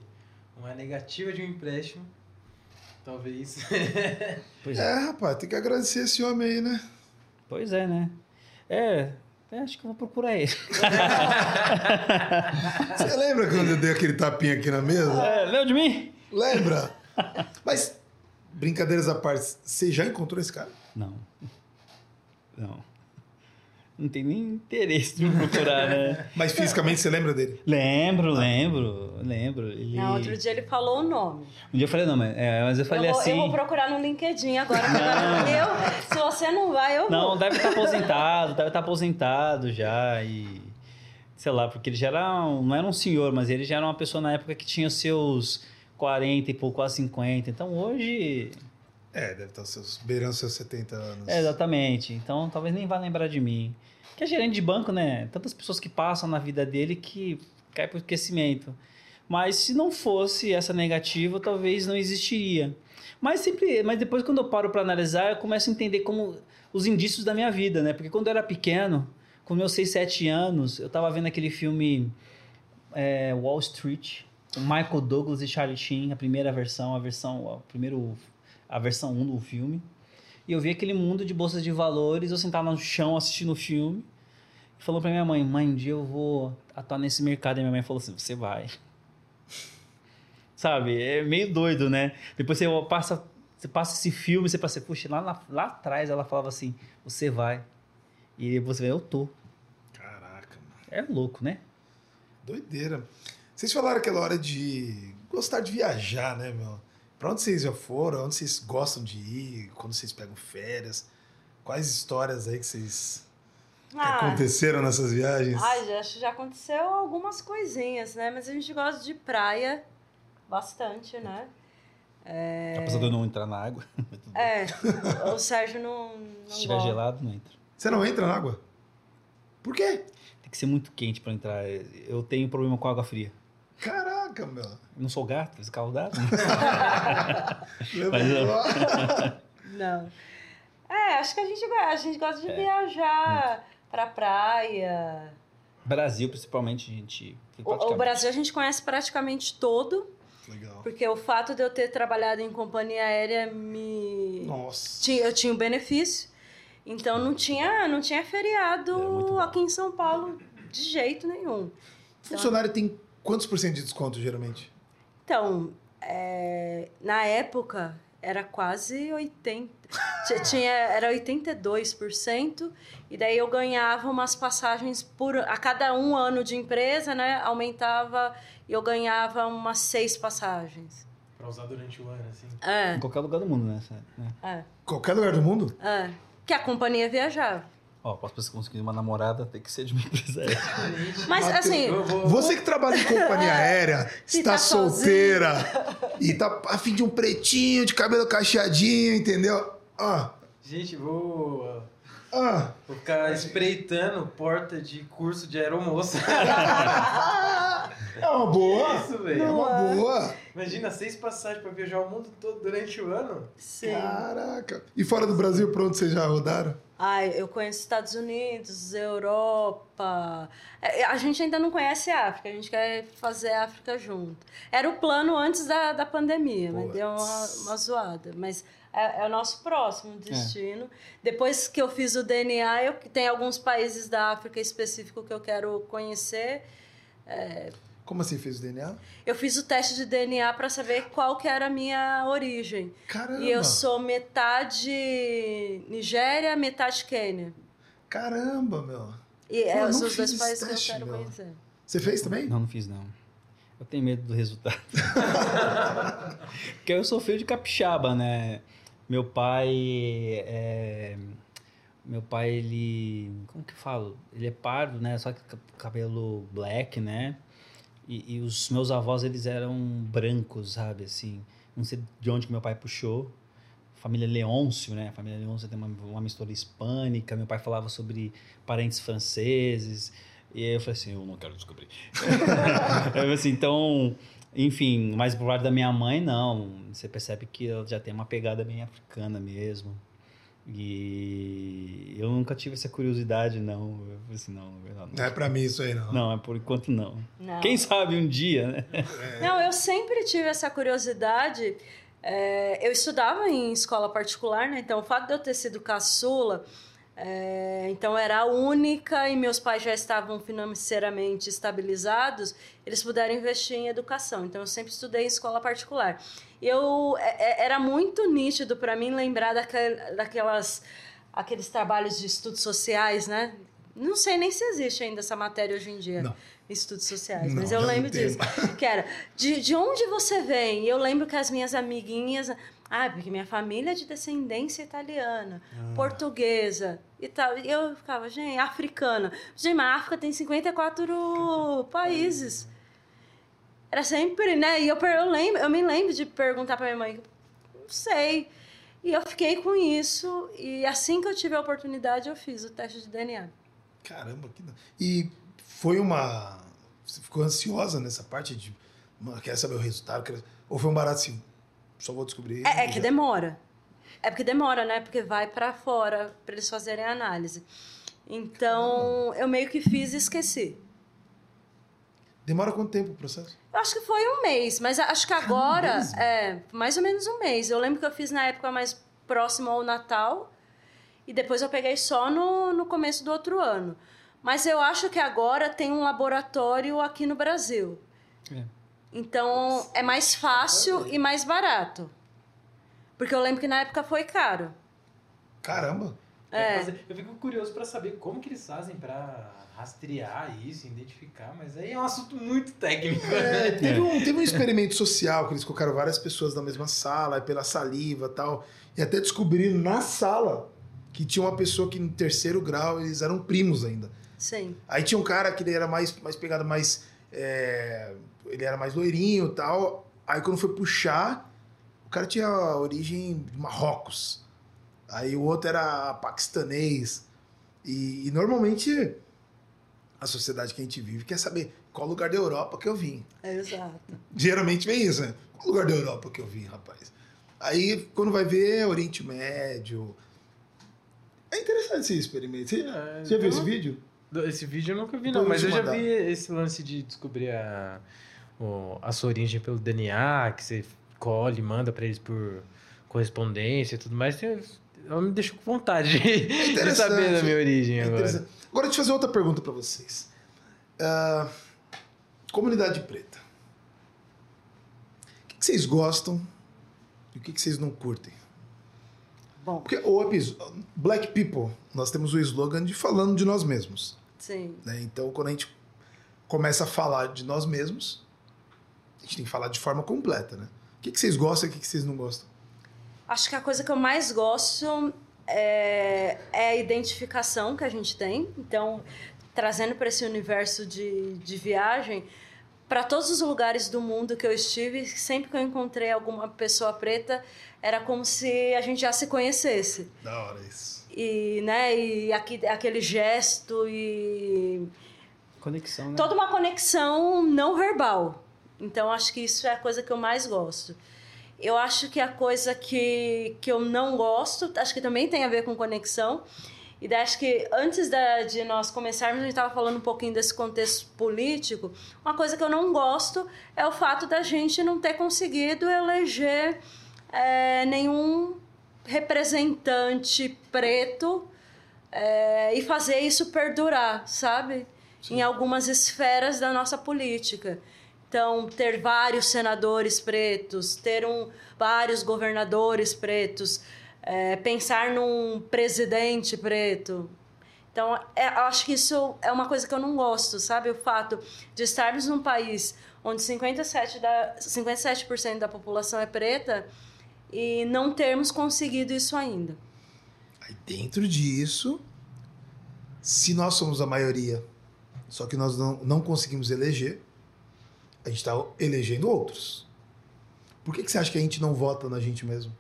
uma negativa de um empréstimo, talvez. Pois É, é. rapaz, tem que agradecer esse homem aí, né? Pois é, né? É, é, acho que eu vou procurar ele. Você lembra quando eu dei aquele tapinha aqui na mesa? É, lembra de mim? Lembra? Mas, brincadeiras à parte, você já encontrou esse cara? Não. Não. Não tem nem interesse de me procurar, né? Mas fisicamente você lembra dele? Lembro, lembro, lembro. Ele... Não, outro dia ele falou o nome. Um dia eu falei, não, mas, é, mas eu falei eu, vou, assim. eu vou procurar no LinkedIn agora. Não. Eu, se você não vai, eu Não, vou. deve estar aposentado, deve estar aposentado já e sei lá, porque ele já era, um- não era um senhor, mas ele já era uma pessoa na época que tinha seus 40 e pouco, quase 50. Então hoje, É, deve estar seus, beirando seus 70 anos. é, exatamente. Então talvez nem vá lembrar de mim. Que é gerente de banco, né? Tantas pessoas que passam na vida dele que cai por esquecimento. Mas se não fosse essa negativa, talvez não existiria. Mas sempre, mas depois quando eu paro para analisar, eu começo a entender como os indícios da minha vida, né? Porque quando eu era pequeno, com meus 6, 7 anos, eu tava vendo aquele filme é, Wall Street, com Michael Douglas e Charlie Sheen, a primeira versão, a versão, a primeiro a versão 1 do filme. E eu vi aquele mundo de bolsas de valores, eu sentava no chão assistindo o filme, e falou pra minha mãe, mãe, um dia eu vou atuar nesse mercado. E minha mãe falou assim, você vai. Sabe, é meio doido, né? Depois você passa, você passa esse filme, você passa, puxa, lá, lá, lá atrás ela falava assim, você vai. E você vai, eu tô. Caraca, mano. É louco, né? Doideira. Vocês falaram aquela hora de gostar de viajar, né, meu? Pra onde vocês já foram? Onde vocês gostam de ir? Quando vocês pegam férias? Quais histórias aí que vocês que Ah, aconteceram nessas viagens? ai, já, acho que já aconteceu algumas coisinhas, né? Mas a gente gosta de praia bastante, né? Apesar de eu não entrar na água. É, o Sérgio não, não Se estiver gosta. gelado, não entra. Você não entra na água? Por quê? Tem que ser muito quente pra entrar. Eu tenho problema com água fria. Caraca, meu. Eu não sou gato, escaldado. Levantou. Não. É, acho que a gente, a gente gosta de É, viajar pra praia. Brasil, principalmente, a gente. O, o Brasil a gente conhece praticamente todo, Legal. porque o fato de eu ter trabalhado em companhia aérea me. Nossa. Tinha- eu tinha o benefício. Então não tinha, não tinha É, muito feriado bom. aqui em São Paulo de jeito nenhum. Funcionário tem quantos por cento de desconto, geralmente? Então, é, na época era quase 80. Ti- Tinha, era 82%, e daí eu ganhava umas passagens por. A cada um ano de empresa, né? Aumentava e eu ganhava umas seis passagens. pra usar durante o ano, assim. É, Em qualquer lugar do mundo, né? né? é, Qualquer lugar do mundo? é. Que a companhia viajava. Ó, para você conseguir uma namorada, tem que ser de uma empresa aérea. Mas Mateus, assim, vou... Você que trabalha em companhia aérea, Se está tá solteira e tá a fim de um pretinho, de cabelo cacheadinho, entendeu? Ó, Gente, vou... ó. Vou ficar espreitando porta de curso de aeromoça. É uma boa. Isso, velho. É uma boa. Imagina seis passagens pra viajar o mundo todo durante o ano. Sim. Caraca. E fora do Brasil, pra onde vocês já rodaram? Ai, eu conheço Estados Unidos, Europa. É, A gente ainda não conhece a África, a gente quer fazer a África junto. Era o plano antes da, da pandemia, mas deu uma, uma zoada. Mas é, é o nosso próximo destino. Depois que eu fiz o DNA, eu tem alguns países da África específico que eu quero conhecer. Como assim fez o DNA? Eu fiz o teste de DNA para saber qual que era a minha origem. Caramba. E eu sou metade Nigéria, metade Quênia. Caramba, meu. E é eu os dois países teste, que eu quero meu. conhecer. Você fez também? Não, não fiz não. Eu tenho medo do resultado. Porque eu sou filho de capixaba, né? Meu pai é... Meu pai, ele... Como que eu falo? Ele é pardo, né? Só que ca- cabelo black, né? E, e os meus avós, eles eram brancos, sabe? Assim, não sei de onde que meu pai puxou. Família Leôncio, né? Família Leôncio tem uma, uma mistura hispânica. Meu pai falava sobre parentes franceses. E aí eu falei assim, eu não quero descobrir. Eu, assim, então, enfim, mas por parte da minha mãe, não. Você percebe que ela já tem uma pegada bem africana mesmo. E eu nunca tive essa curiosidade, não. Eu falei assim, não, não, Não é pra mim isso aí, não. não, é por enquanto não. Não. Quem sabe um dia, né? Não, eu sempre tive essa curiosidade. É, eu estudava em escola particular, né? Então, o fato de eu ter sido caçula, é, então era a única e meus pais já estavam financeiramente estabilizados, eles puderam investir em educação. Então, eu sempre estudei em escola particular. Eu é, é, era muito nítido para mim lembrar daquel, daquelas aqueles trabalhos de estudos sociais, né? Não sei nem se existe ainda essa matéria hoje em dia. Não. Estudos sociais, Não, mas eu lembro disso. Que era, de, de onde você vem? E eu lembro que as minhas amiguinhas. Ah, porque minha família é de descendência italiana, portuguesa e tal. E eu ficava, gente, africana. Gente, mas a África tem 54 países. Era sempre, né? E eu, eu, lembro, eu me lembro de perguntar pra minha mãe, não sei. E eu fiquei com isso. E assim que eu tive a oportunidade, eu fiz o teste de DNA. Caramba, que. E foi uma. Você ficou ansiosa nessa parte de. Quer saber o resultado? Quer- Ou foi um barato assim? Só vou descobrir. É, é que já- demora. É porque demora, né? Porque vai pra fora pra eles fazerem a análise. Então, eu meio que fiz e esqueci. Demora quanto tempo o processo? Eu acho que foi um mês, mas acho que agora mesmo? é mais ou menos um mês. Eu lembro que eu fiz na época mais próximo ao Natal e depois eu peguei só no, no começo do outro ano. Mas eu acho que agora tem um laboratório aqui no Brasil. É. Então é mais fácil e mais barato. Porque eu lembro que na época foi caro. Caramba! É. fazer- Eu fico curioso pra saber como que eles fazem pra rastrear isso, identificar, mas aí é um assunto muito técnico. É, teve, um, teve um experimento social que eles colocaram várias pessoas na mesma sala, pela saliva e tal. E até descobriram na sala que tinha uma pessoa que no terceiro grau eles eram primos ainda. Sim. Aí tinha um cara que ele era mais, mais pegado, mais. é, ele era mais loirinho e tal. Aí quando foi puxar, o cara tinha a origem de Marrocos. Aí o outro era paquistanês. E, e normalmente a sociedade que a gente vive quer saber qual lugar da Europa que eu vim. É exato. Geralmente vem isso, né? Qual lugar da Europa que eu vim, rapaz? Aí quando vai ver, Oriente Médio. É interessante esse experimento. Você, É, você já viu então- esse vídeo? Esse vídeo eu nunca vi, Depois não, eu mas eu já vi esse lance de descobrir a, o- a sua origem pelo DNA, que você colhe, manda pra eles por correspondência e tudo mais. Ela me deixou com vontade de, de saber da minha origem É agora. Agora, deixa eu fazer outra pergunta pra vocês. Ah, comunidade preta. O que, que vocês gostam e o que, que vocês não curtem? Bom, Porque o episódio Black People, nós temos o slogan de falando de nós mesmos. sim. né? Então, quando a gente começa a falar de nós mesmos, a gente tem que falar de forma completa, né? O que, que vocês gostam e o que, que vocês não gostam? Acho que a coisa que eu mais gosto é, é a identificação que a gente tem. Então, trazendo para esse universo de, de viagem, para todos os lugares do mundo que eu estive, sempre que eu encontrei alguma pessoa preta, era como se a gente já se conhecesse. Da hora isso. E, né, e aqui, aquele gesto e Conexão, né? toda uma conexão não verbal. Então, acho que isso é a coisa que eu mais gosto. Eu acho que a coisa que, que eu não gosto, acho que também tem a ver com conexão. E daí acho que antes da, de nós começarmos, a gente estava falando um pouquinho desse contexto político. Uma coisa que eu não gosto é o fato da gente não ter conseguido eleger é, nenhum representante preto é, e fazer isso perdurar, sabe? Em algumas esferas da nossa política. Então, ter vários senadores pretos, ter um, vários governadores pretos, é, pensar num presidente preto. Então, é, acho que isso é uma coisa que eu não gosto, sabe? O fato de estarmos num país onde 57%, da, 57 da população é preta e não termos conseguido isso ainda. Aí dentro disso, se nós somos a maioria, só que nós não, não conseguimos eleger, a gente está elegendo outros. Por que, que você acha que a gente não vota na gente mesmo?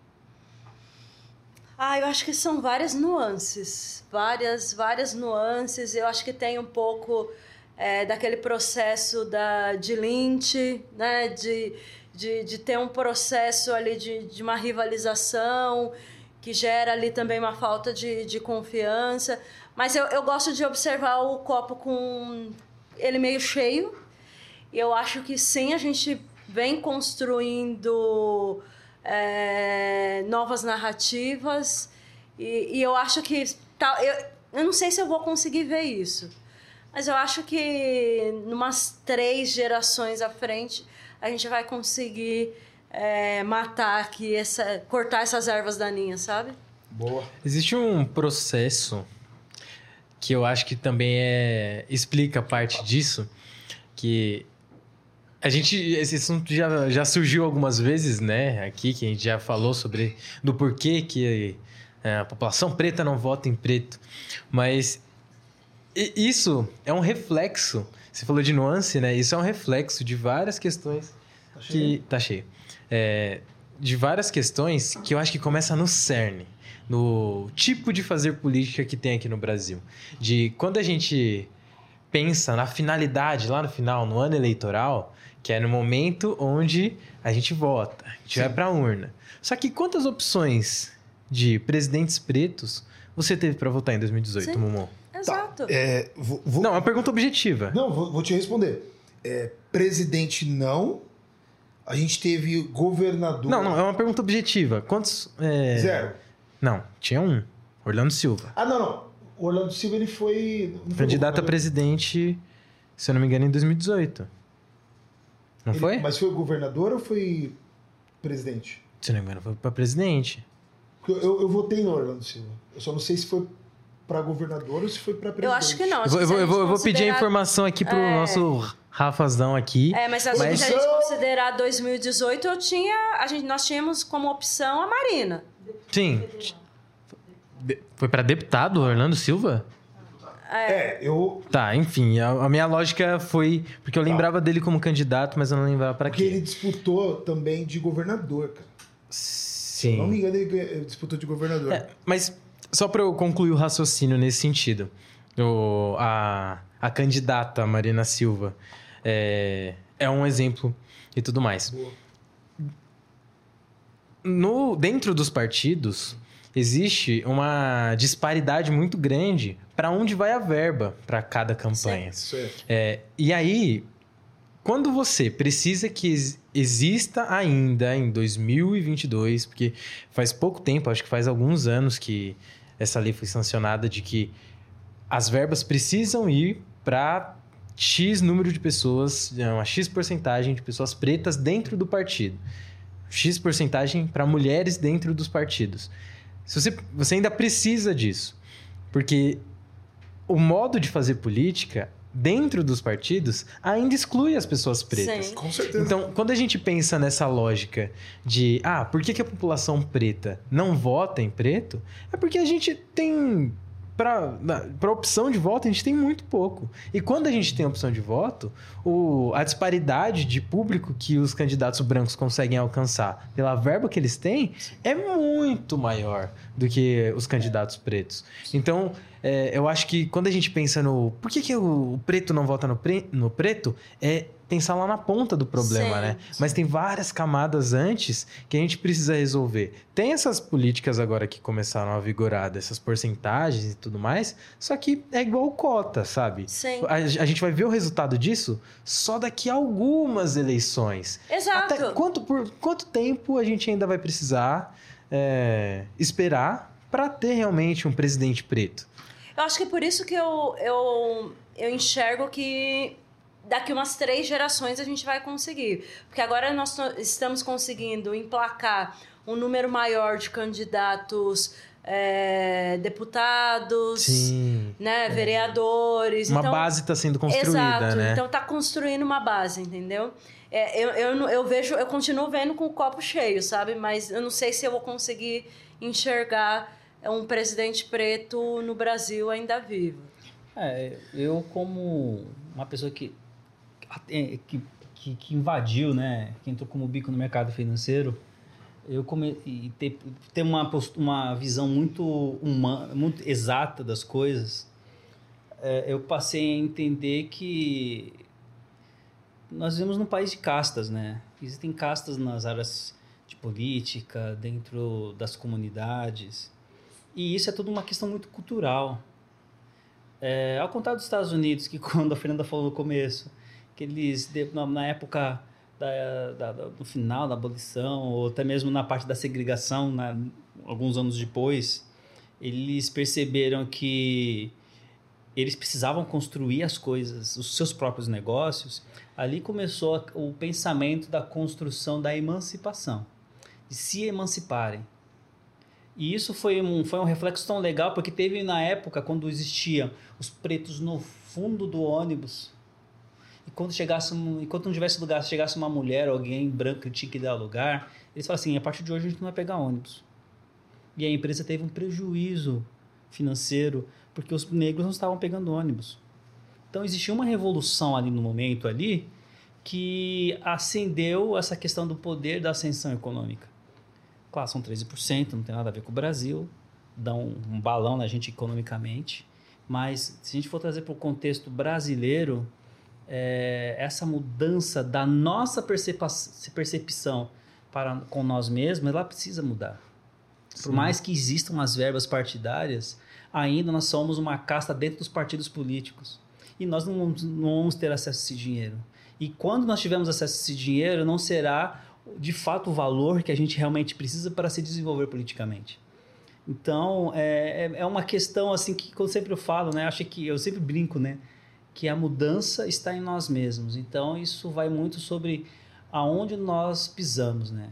Ah, eu acho que são várias nuances, várias, várias nuances. Eu acho que tem um pouco é, daquele processo da, de Lynch, né? De, de, de ter um processo ali de, de uma rivalização que gera ali também uma falta de, de confiança. Mas eu, eu gosto de observar o copo com ele meio cheio. E eu acho que sim, a gente vem construindo é, novas narrativas. E, e, eu acho que. Tá, eu, eu não sei se eu vou conseguir ver isso. Mas eu acho que numas três gerações à frente a gente vai conseguir é, matar aqui, essa, cortar essas ervas daninhas, sabe? Boa. Existe um processo que eu acho que também é, explica parte disso, que a gente, esse assunto já, já surgiu algumas vezes, né, aqui, que a gente já falou sobre do porquê que é, a população preta não vota em preto, mas isso é um reflexo, você falou de nuance, né, isso é um reflexo de várias questões Tá que... cheio? Tá cheio. É, de várias questões que eu acho que começa no cerne, no tipo de fazer política que tem aqui no Brasil. De quando a gente pensa na finalidade, lá no final, no ano eleitoral, que é no momento onde a gente vota, a gente Sim. vai pra urna. Só que quantas opções de presidentes pretos você teve pra votar em 2018, Sim. Exato. É, vou, vou- Não, é uma pergunta objetiva. Não, vou, vou te responder. É, presidente, não. A gente teve governador. Não, não, é uma pergunta objetiva. Quantos. é, Zero. Não, tinha um. Orlando Silva. Ah, não, não. O Orlando Silva, ele foi. Candidato a presidente, se eu não me engano, em 2018. Não Ele- foi? Mas foi governador ou foi presidente? Se eu não me engano, foi pra presidente. Porque Eu, eu votei no Orlando Silva. Eu só não sei se foi pra governador ou se foi pra presidente. Eu acho que não. Eu acho vou, que eu vou, eu vou- eu vou pedir a considerar- informação aqui pro É. nosso Rafazão aqui. É, mas, Mas- se a gente considerar 2018, eu tinha, a gente, nós tínhamos como opção a Marina. Sim. De- Foi pra deputado, Orlando Silva? É, eu. Tá, enfim, a, a minha lógica foi. Porque eu lembrava dele como candidato, mas eu não lembrava pra Tá. Porque quê. ele disputou também de governador, cara. Se eu não me Sim. engano, ele disputou de governador. É, mas só pra eu concluir o raciocínio nesse sentido. O, a, a candidata Marina Silva é, é um exemplo e tudo mais. Boa. No, dentro dos partidos, existe uma disparidade muito grande para onde vai a verba para cada campanha. Isso é. E aí, quando você precisa que ex- exista ainda em 2022, porque faz pouco tempo, acho que faz alguns anos que essa lei foi sancionada de que as verbas precisam ir para X número de pessoas, é, uma X porcentagem de pessoas pretas dentro do partido. X porcentagem para mulheres dentro dos partidos. Se você, você ainda precisa disso. Porque o modo de fazer política dentro dos partidos ainda exclui as pessoas pretas. Sim. Com certeza. Então, quando a gente pensa nessa lógica de, ah, por que, que a população preta não vota em preto? É porque a gente tem. Para opção de voto, a gente tem muito pouco. E quando a gente tem opção de voto, o, a disparidade de público que os candidatos brancos conseguem alcançar pela verba que eles têm é muito maior do que os candidatos pretos. Então, é, eu acho que quando a gente pensa no. Por que, que o, preto não vota no, pre- no preto? É pensar lá na ponta do problema, Sim. né? Mas tem várias camadas antes que a gente precisa resolver. Tem essas políticas agora que começaram a vigorar, dessas porcentagens e tudo mais, só que é igual cota, sabe? Sim. A, a gente vai ver o resultado disso só daqui a algumas eleições. Exato. Até quanto, por quanto tempo a gente ainda vai precisar é, esperar para ter realmente um presidente preto? Eu acho que é por isso que eu, eu, eu enxergo que daqui umas três gerações a gente vai conseguir. Porque agora nós estamos conseguindo emplacar um número maior de candidatos é, deputados, Sim. né, vereadores. Uma então, base está sendo construída, Exato. né? Então tá construindo uma base, entendeu? É, eu, eu, eu vejo, eu continuo vendo com o copo cheio, sabe? Mas eu não sei se eu vou conseguir enxergar um presidente preto no Brasil ainda vivo. É, eu como uma pessoa que, é, que, que, que invadiu, né, que entrou como bico no mercado financeiro, eu e ter, ter uma, uma visão muito humana, muito exata das coisas, é, eu passei a entender que nós vivemos num país de castas, né? Existem castas nas áreas de política, dentro das comunidades, e isso é tudo uma questão muito cultural. É, ao contrário dos Estados Unidos, que quando a Fernanda falou no começo, que eles, de- na, época, da, da, no final da abolição, ou até mesmo na parte da segregação, na- alguns anos depois, eles perceberam que eles precisavam construir as coisas, os seus próprios negócios. Ali começou o pensamento da construção da emancipação, de se emanciparem. E isso foi um, foi um reflexo tão legal, porque teve na época, quando existiam os pretos no fundo do ônibus, quando chegasse, enquanto não tivesse lugar, se chegasse uma mulher, alguém branco que tinha que dar lugar, eles falaram assim, a partir de hoje a gente não vai pegar ônibus. E a empresa teve um prejuízo financeiro, porque os negros não estavam pegando ônibus. Então existia uma revolução ali no momento ali, que acendeu essa questão do poder da ascensão econômica. Claro, são 13%, não tem nada a ver com o Brasil, um, um balão na gente economicamente, mas se a gente for trazer para o contexto brasileiro, é, essa mudança da nossa percepção para com nós mesmos, ela precisa mudar. Por Sim. mais que existam as verbas partidárias, ainda nós somos uma casta dentro dos partidos políticos. E nós não vamos, não vamos ter acesso a esse dinheiro. E quando nós tivermos acesso a esse dinheiro, não será de fato o valor que a gente realmente precisa para se desenvolver politicamente. Então, é, é- é uma questão assim que, como sempre eu falo, né? Acho que eu sempre brinco, né? Que a mudança está em nós mesmos. Então, isso vai muito sobre aonde nós pisamos, né?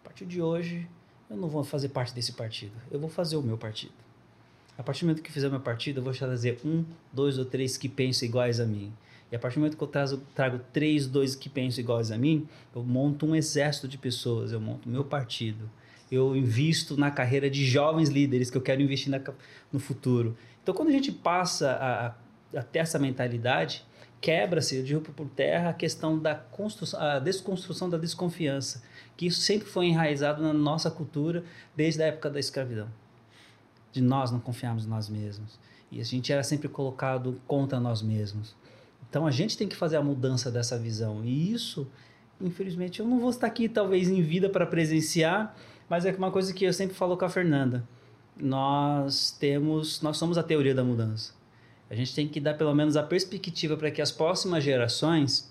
A partir de hoje, eu não vou fazer parte desse partido. Eu vou fazer o meu partido. A partir do momento que fizer meu partido, eu vou trazer um, dois ou três que pensam iguais a mim. E a partir do momento que eu trazo, trago três, dois que pensam iguais a mim, eu monto um exército de pessoas, eu monto meu partido. Eu invisto na carreira de jovens líderes que eu quero investir na no futuro. Então, quando a gente passa a- a ter essa mentalidade, quebra-se, eu digo por terra, a questão da construção, a desconstrução da desconfiança, que isso sempre foi enraizado na nossa cultura desde a época da escravidão. De nós não confiarmos em nós mesmos. E a gente era sempre colocado contra nós mesmos. Então a gente tem que fazer a mudança dessa visão. E isso, infelizmente, eu não vou estar aqui talvez em vida para presenciar, mas é uma coisa que eu sempre falo com a Fernanda. Nós temos, nós somos a teoria da mudança. A gente tem que dar pelo menos a perspectiva para que as próximas gerações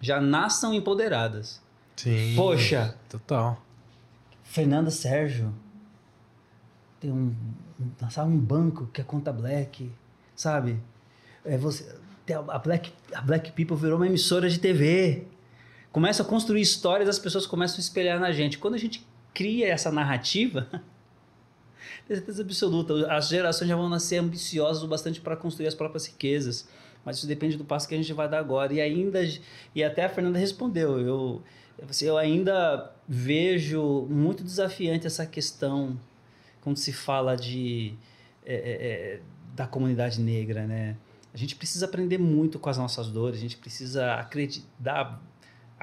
já nasçam empoderadas. Sim. Poxa, Total. Fernanda Sérgio tem um, sabe, um banco que é conta Black, sabe? É você, a Black, a Black People virou uma emissora de TV. Começa a construir histórias, as pessoas começam a espelhar na gente. Quando a gente cria essa narrativa, tenho certeza absoluta, as gerações já vão nascer ambiciosas o bastante para construir as próprias riquezas. Mas isso depende do passo que a gente vai dar agora. E ainda, e até a Fernanda respondeu, eu, assim, eu ainda vejo muito desafiante essa questão quando se fala de é, é, é, da comunidade negra, né? A gente precisa aprender muito com as nossas dores, a gente precisa acreditar,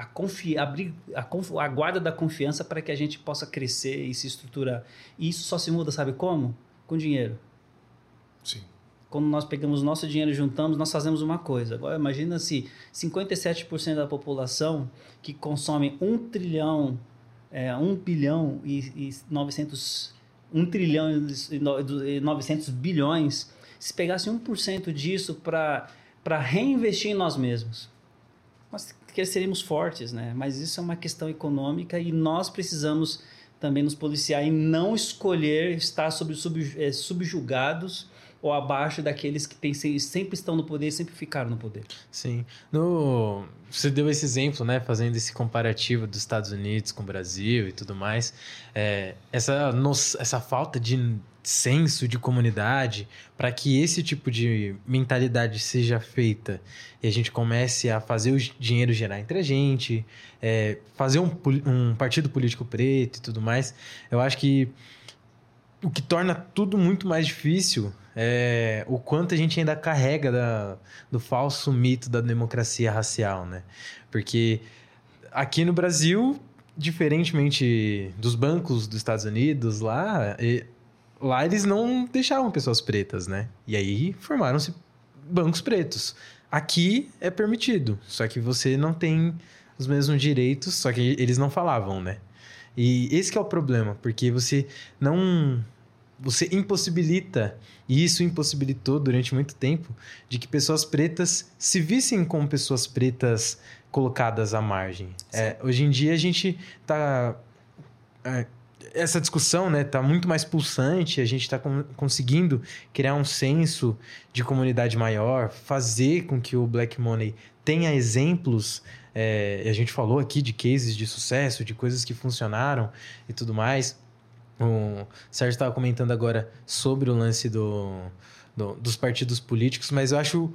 a, confi, abrir a, conf, a guarda da confiança para que a gente possa crescer e se estruturar. E isso só se muda, sabe como? Com dinheiro. Sim. quando nós pegamos nosso dinheiro e juntamos, nós fazemos uma coisa. Agora, imagina se 57% da população que consome 1 trilhão, é, 1 bilhão e, e 900... 1 trilhão e no- e 900 bilhões, se pegasse 1% disso para reinvestir em nós mesmos, nós cresceríamos fortes, né? Mas isso é uma questão econômica e nós precisamos também nos policiar e não escolher estar sobre, sub, eh, subjugados ou abaixo daqueles que tem, sempre estão no poder e sempre ficaram no poder. Sim. No... Você deu esse exemplo, né? Fazendo esse comparativo dos Estados Unidos com o Brasil e tudo mais. É, essa, essa falta de senso de comunidade para que esse tipo de mentalidade seja feita e a gente comece a fazer o dinheiro gerar entre a gente, é, fazer um, um partido político preto e tudo mais, eu acho que o que torna tudo muito mais difícil é o quanto a gente ainda carrega da, do falso mito da democracia racial, né? Porque aqui no Brasil, diferentemente dos bancos dos Estados Unidos lá, e- lá eles não deixavam pessoas pretas, né? E aí formaram-se bancos pretos. Aqui é permitido, só que você não tem os mesmos direitos, só que eles não falavam, né? E esse é o problema, porque você não você impossibilita, e isso impossibilitou durante muito tempo, de que pessoas pretas se vissem como pessoas pretas colocadas à margem. É, hoje em dia a gente tá. é, essa discussão né, tá muito mais pulsante, a gente está conseguindo criar um senso de comunidade maior, fazer com que o Black Money tenha exemplos. É, a gente falou aqui de cases de sucesso, de coisas que funcionaram e tudo mais. O Sérgio estava comentando agora sobre o lance do, do- dos partidos políticos, mas eu acho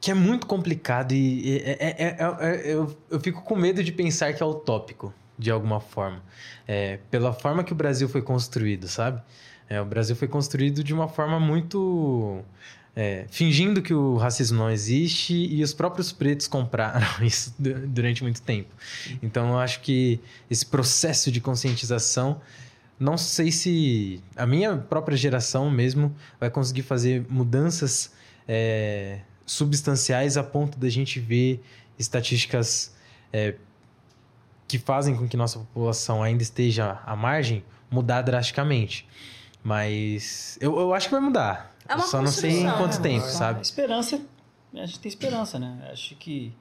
que é muito complicado e é- é- é- é- eu, eu fico com medo de pensar que é utópico, de alguma forma. É, pela forma que o Brasil foi construído, sabe? O Brasil foi construído de uma forma muito. É, fingindo que o racismo não existe e os próprios pretos compraram isso du- durante muito tempo. Então eu acho que esse processo de conscientização, não sei se a minha própria geração mesmo vai conseguir fazer mudanças é, substanciais a ponto da gente ver estatísticas é, que fazem com que nossa população ainda esteja à margem mudar drasticamente. Mas eu, eu acho que vai mudar. É uma só não sei em quanto né? tempo, sabe? Esperança, a gente tem esperança, né? Acho que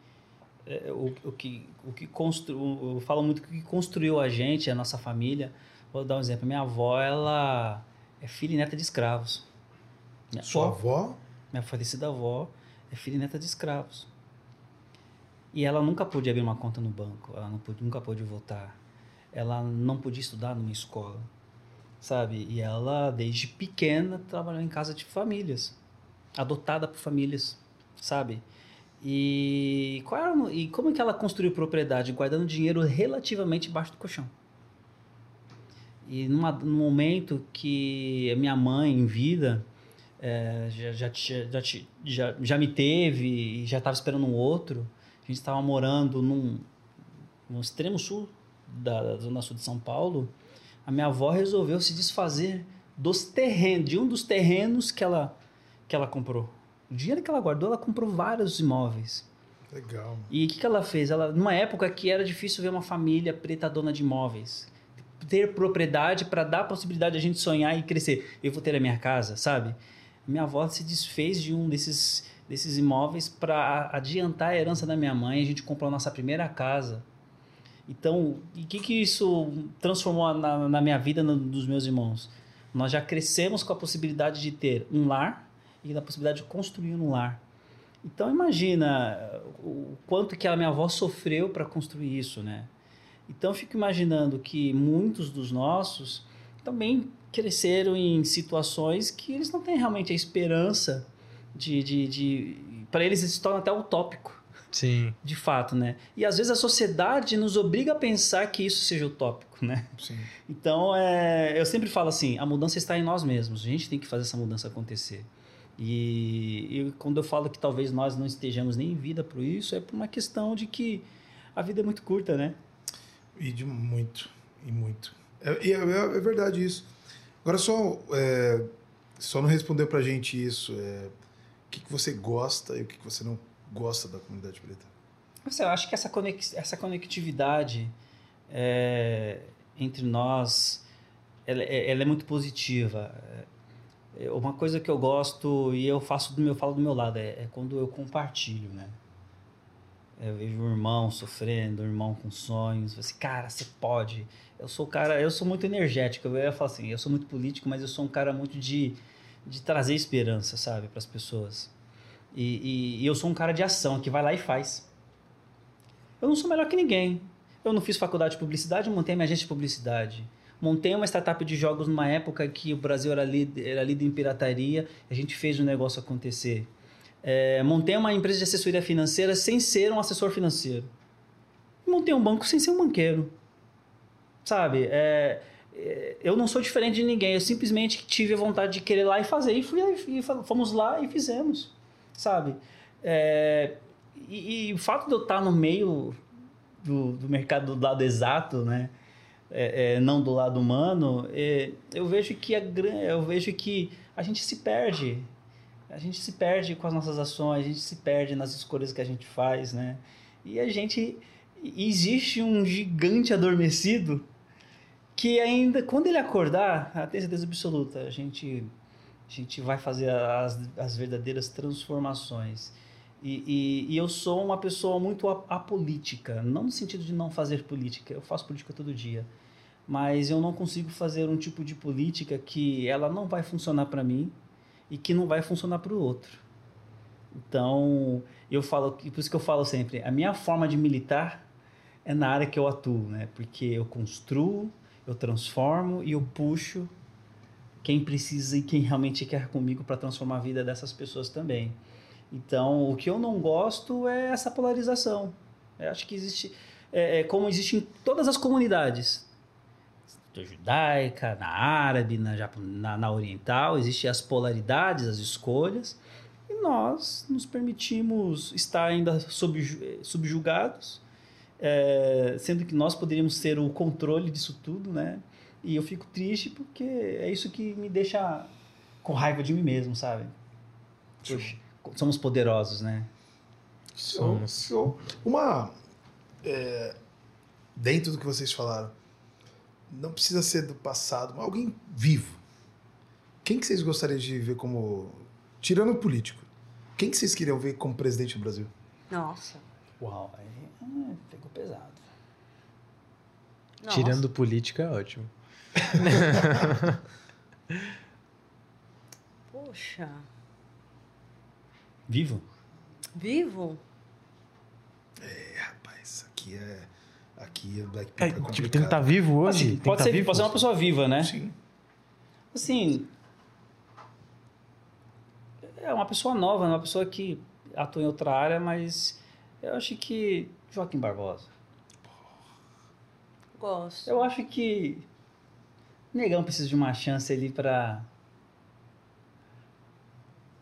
é, o, o que o que construiu, eu falo muito que o que construiu a gente, a nossa família. Vou dar um exemplo. Minha avó, ela é filha e neta de escravos. Minha Sua avó, avó? minha falecida avó, é filha e neta de escravos. E ela nunca pôde abrir uma conta no banco, ela não pôde- nunca pôde votar. Ela não podia estudar numa escola, sabe? E ela, desde pequena, trabalhou em casa de famílias, adotada por famílias, sabe? E, qual era, e como que ela construiu propriedade? Guardando dinheiro relativamente embaixo do colchão. E numa, num momento que minha mãe, em vida, é, já, já, já, já, já me teve e já estava esperando um outro. A gente estava morando num, no extremo sul da, da zona sul de São Paulo. A minha avó resolveu se desfazer dos terrenos, de um dos terrenos que ela, que ela comprou. O dinheiro que ela guardou, ela comprou vários imóveis. Legal. E o que, que ela fez? Ela, numa época que era difícil ver uma família preta dona de imóveis. Ter propriedade para dar a possibilidade de a gente sonhar e crescer. Eu vou ter a minha casa, sabe? Minha avó se desfez de um desses, desses imóveis para adiantar a herança da minha mãe. A gente comprou a nossa primeira casa. Então, o que, que isso transformou na, na minha vida, no, dos meus irmãos? Nós já crescemos com a possibilidade de ter um lar e da possibilidade de construir um lar. Então imagina o quanto que a minha avó sofreu para construir isso, né? Então eu fico imaginando que muitos dos nossos também cresceram em situações que eles não têm realmente a esperança de, de, de para eles se torna até utópico, Sim. de fato, né? E às vezes a sociedade nos obriga a pensar que isso seja utópico, né? Sim. Então, é, eu sempre falo assim, a mudança está em nós mesmos. A gente tem que fazer essa mudança acontecer. E, e quando eu falo que talvez nós não estejamos nem em vida por isso, é por uma questão de que a vida é muito curta, né? E de muito, e muito. É, e é, é verdade isso. Agora só, é, só não respondeu pra gente isso. É, o que, que você gosta e o que, que você não gosta da comunidade preta? Eu acho que essa, conex, essa conectividade é, entre nós, ela, é- ela é muito positiva. É, uma coisa que eu gosto e eu faço do meu, falo do meu lado é, é quando eu compartilho, né? Eu vejo o irmão sofrendo, o irmão com sonhos, assim, cara, você pode. Eu sou cara, eu sou muito energético. Eu ia falar assim, eu sou muito político, mas eu sou um cara muito de, de trazer esperança, sabe, para as pessoas. E, e- e eu sou um cara de ação, que vai lá e faz. Eu não sou melhor que ninguém. Eu não fiz faculdade de publicidade, montei minha agência de publicidade. Montei uma startup de jogos numa época que o Brasil era líder, era líder em pirataria. A gente fez o negócio acontecer. É, montei uma empresa de assessoria financeira sem ser um assessor financeiro. Montei um banco sem ser um banqueiro. Sabe? É, é, eu não sou diferente de ninguém. Eu simplesmente tive a vontade de querer lá e fazer. E, fui, e fomos lá e fizemos. Sabe? É, e, e o fato de eu estar no meio do, do mercado do lado exato, né? É, é, não do lado humano, é, eu vejo que a, eu vejo que a gente se perde. A gente se perde com as nossas ações, a gente se perde nas escolhas que a gente faz, né? E a gente existe um gigante adormecido que ainda quando ele acordar, a certeza absoluta, a gente a gente vai fazer as, as verdadeiras transformações. E, e, e eu sou uma pessoa muito apolítica, não no sentido de não fazer política, eu faço política todo dia, mas eu não consigo fazer um tipo de política que ela não vai funcionar para mim e que não vai funcionar para o outro. Então, eu falo, por isso que eu falo sempre, a minha forma de militar é na área que eu atuo, né? Porque eu construo, eu transformo e eu puxo quem precisa e quem realmente quer comigo para transformar a vida dessas pessoas também. Então, o que eu não gosto é essa polarização. Eu acho que existe, é, é como existe em todas as comunidades, na judaica, na árabe, na, na, na oriental, existem as polaridades, as escolhas, e nós nos permitimos estar ainda subju- subjugados, é, sendo que nós poderíamos ter o controle disso tudo, né? E eu fico triste porque é isso que me deixa com raiva de mim mesmo, sabe? Poxa, somos poderosos, né? Somos. Show. Uma. é, dentro do que vocês falaram, não precisa ser do passado, mas alguém vivo. Quem que vocês gostariam de ver como. Tirando o político, quem que vocês queriam ver como presidente do Brasil? Nossa. Uau, aí ah, pegou pesado. Nossa. Tirando política, é ótimo. Poxa. Vivo? Vivo? É, rapaz, aqui é. Aqui é Black É, People. É, tipo, tem que estar vivo hoje? Assim, pode, tá ser, vivo? pode ser uma pessoa viva, né? Sim. Assim, é uma pessoa nova, uma pessoa que atua em outra área, mas eu acho que Joaquim Barbosa. Gosto. Eu acho que Negão precisa de uma chance ali pra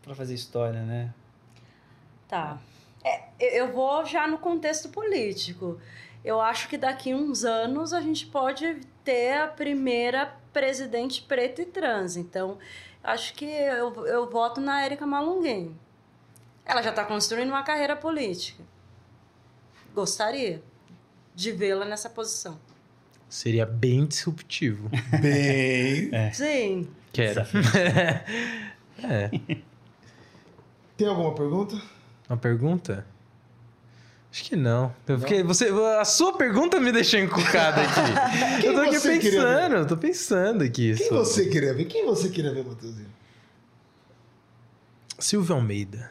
para fazer história, né? Tá. É, eu- eu vou já no contexto político. Eu acho que daqui uns anos a gente pode ter a primeira presidente preta e trans. Então, acho que eu, eu voto na Érica Malunguinho. Ela já está construindo uma carreira política. Gostaria de vê-la nessa posição. Seria bem disruptivo. Bem. Sim. Quero. é. Tem alguma pergunta? Uma pergunta? Acho que não. Eu fiquei- você, a sua pergunta me deixou encucado aqui. Quem eu tô aqui pensando, eu tô pensando aqui. Quem sobre- você queria ver? Quem você queria ver, Matheusinho? Silvio Almeida.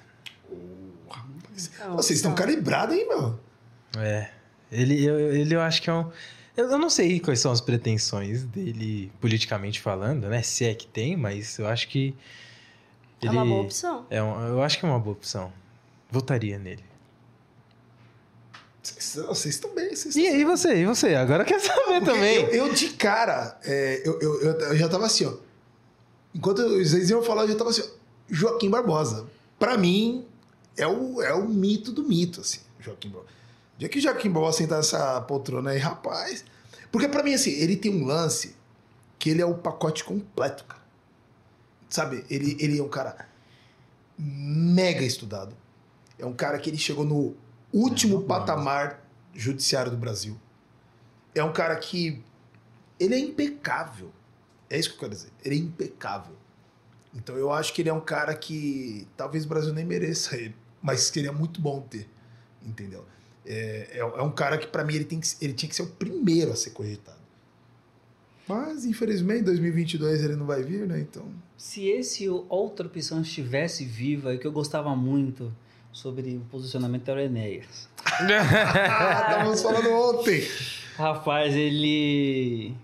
Então, Vocês estão calibrados, hein, meu? É. Ele eu, ele eu acho que é um. Eu, eu não sei quais são as pretensões dele, politicamente falando, né? Se é que tem, mas eu acho que. É uma boa opção. É um- eu acho que é uma boa opção. Votaria nele. Vocês vocês estão bem, vocês E, estão e você? E você? Agora quer saber Porque também. Eu, eu de cara, é, eu, eu, eu, eu já tava assim, ó. Enquanto vocês iam falar, eu já tava assim, ó. Joaquim Barbosa. Pra mim, é o, é o mito do mito, assim, Joaquim Barbosa. Dia que Joaquim Barbosa sentar nessa poltrona aí, rapaz. Porque pra mim, assim, ele tem um lance que ele é o pacote completo, cara. sabe, ele, ele é um cara mega estudado. É um cara que ele chegou no último patamar judiciário do Brasil. É um cara que ele é impecável. É isso que eu quero dizer. Ele é impecável. Então eu acho que ele é um cara que talvez o Brasil nem mereça ele, mas seria muito bom ter, entendeu? É, é, é um cara que para mim ele, tem que, ele tinha que ser o primeiro a ser cogitado. Mas infelizmente em 2022 ele não vai vir, né? Então Se esse outra opção estivesse viva, e que eu gostava muito sobre o posicionamento era o Enéas. estávamos falando ontem. Rapaz, ele.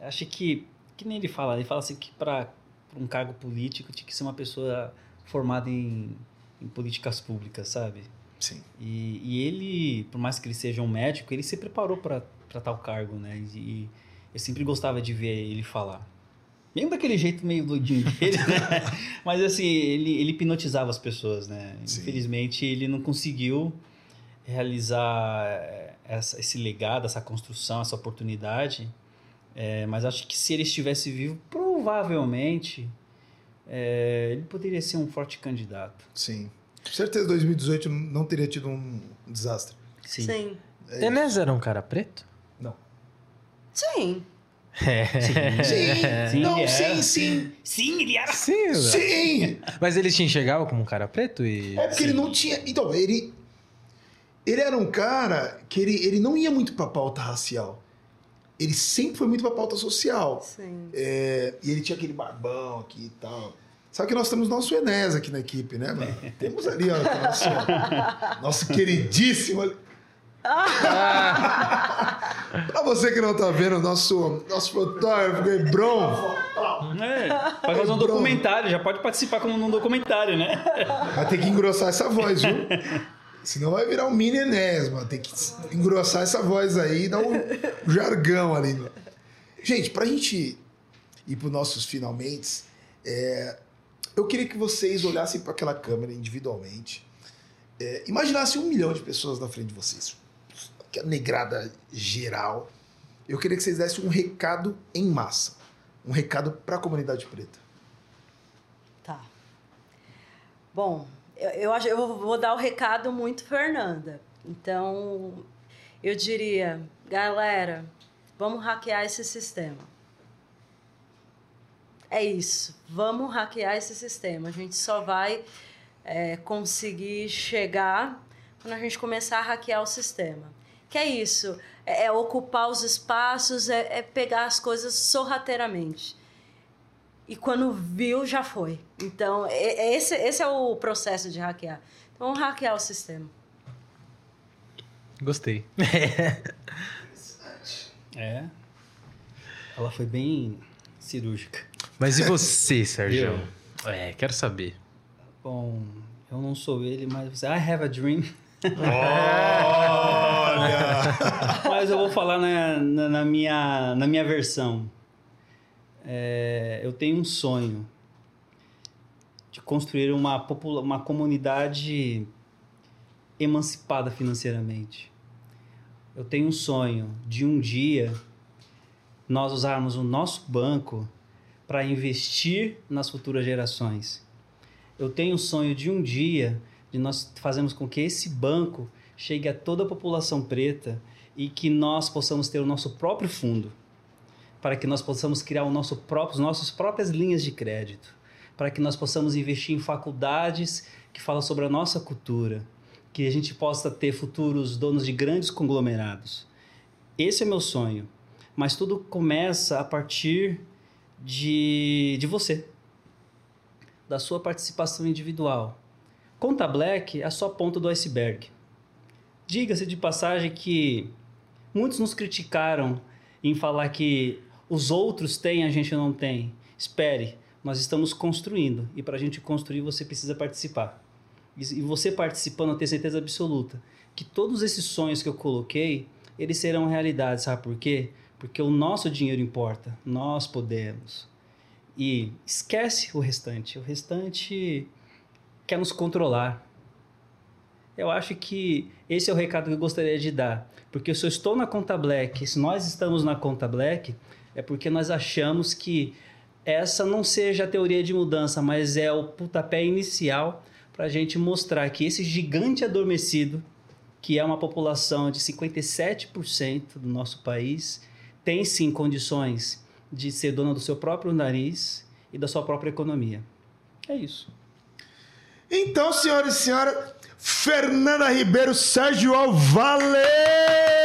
Acho que. Que nem ele fala. Ele fala assim que para um cargo político tinha que ser uma pessoa formada em, em políticas públicas, sabe? Sim. E, e ele, por mais que ele seja um médico, ele se preparou para tal cargo, né? E, e eu sempre gostava de ver ele falar. Mesmo daquele jeito meio doidinho dele, né? Mas assim, ele, ele hipnotizava as pessoas, né? Sim. Infelizmente, ele não conseguiu realizar eh, essa, esse legado, essa construção, essa oportunidade. É, mas acho que se ele estivesse vivo, provavelmente é, ele poderia ser um forte candidato. Sim. Com certeza 2018 não teria tido um desastre. Sim. Sim. É Enes era um cara preto? Não. Sim. É. Sim, Sim, não, ele sim, era. sim. Sim, ele era. Sim. Sim! Mas ele te enxergava como um cara preto e. É porque ele não tinha. Então, ele. Ele era um cara que ele, ele não ia muito pra pauta racial. Ele sempre foi muito pra pauta social. Sim. É, e ele tinha aquele barbão aqui e tal. Sabe que nós temos nosso Enéas aqui na equipe, né, mano? Temos ali, ó, nosso, nosso queridíssimo. pra você que não tá vendo, nosso, nosso fotógrafo, Hebron, É, vai fazer um Bro. documentário, já pode participar como num documentário, né? vai ter que engrossar essa voz, viu? Senão vai virar um mini Enéas, mano. Tem que engrossar essa voz aí e dar um jargão ali. Gente, pra gente ir pros nossos finalmente, é, eu queria que vocês olhassem para aquela câmera individualmente. É, imaginassem um milhão de pessoas na frente de vocês. Aquela negrada geral. Eu queria que vocês dessem um recado em massa. Um recado para a comunidade preta. Tá. Bom, eu, eu acho eu vou dar o recado muito Fernanda. Então, eu diria, galera, vamos hackear esse sistema. É isso. Vamos hackear esse sistema. A gente só vai é, conseguir chegar quando a gente começar a hackear o sistema. Que é isso? É, é ocupar os espaços, é, é pegar as coisas sorrateiramente. E quando viu, já foi. Então, é- é esse, esse é o processo de hackear. Então, vamos hackear o sistema. Gostei. É. Ela foi bem cirúrgica. Mas e você, Sérgio? É, quero saber. Bom, eu não sou ele, mas você. I have a dream. Olha! Mas eu vou falar na, na, na minha, na minha versão. É, eu tenho um sonho de construir uma, popula uma comunidade emancipada financeiramente. Eu tenho um sonho de um dia nós usarmos o nosso banco para investir nas futuras gerações. Eu tenho um sonho de um dia de nós fazermos com que esse banco chegue a toda a população preta e que nós possamos ter o nosso próprio fundo, para que nós possamos criar o nosso próprio, as nossas próprias linhas de crédito, para que nós possamos investir em faculdades que falam sobre a nossa cultura, que a gente possa ter futuros donos de grandes conglomerados. Esse é meu sonho, mas tudo começa a partir de, de você, da sua participação individual. Conta Black é só ponta do iceberg. Diga-se de passagem que muitos nos criticaram em falar que os outros têm, a gente não tem. Espere, nós estamos construindo e para a gente construir você precisa participar. E e você participando, eu tenho certeza absoluta que todos esses sonhos que eu coloquei, eles serão realidade, sabe por quê? Porque o nosso dinheiro importa, nós podemos. E esquece o restante. O restante quer nos controlar. Eu acho que esse é o recado que eu gostaria de dar. Porque se eu estou na conta Black, se nós estamos na conta Black, é porque nós achamos que essa não seja a teoria de mudança, mas é o pontapé inicial para a gente mostrar que esse gigante adormecido, que é uma população de 57% do nosso país, tem sim condições de ser dona do seu próprio nariz e da sua própria economia. É isso. Então, senhoras e senhores, Fernanda Ribeiro, Sérgio Al, valeu!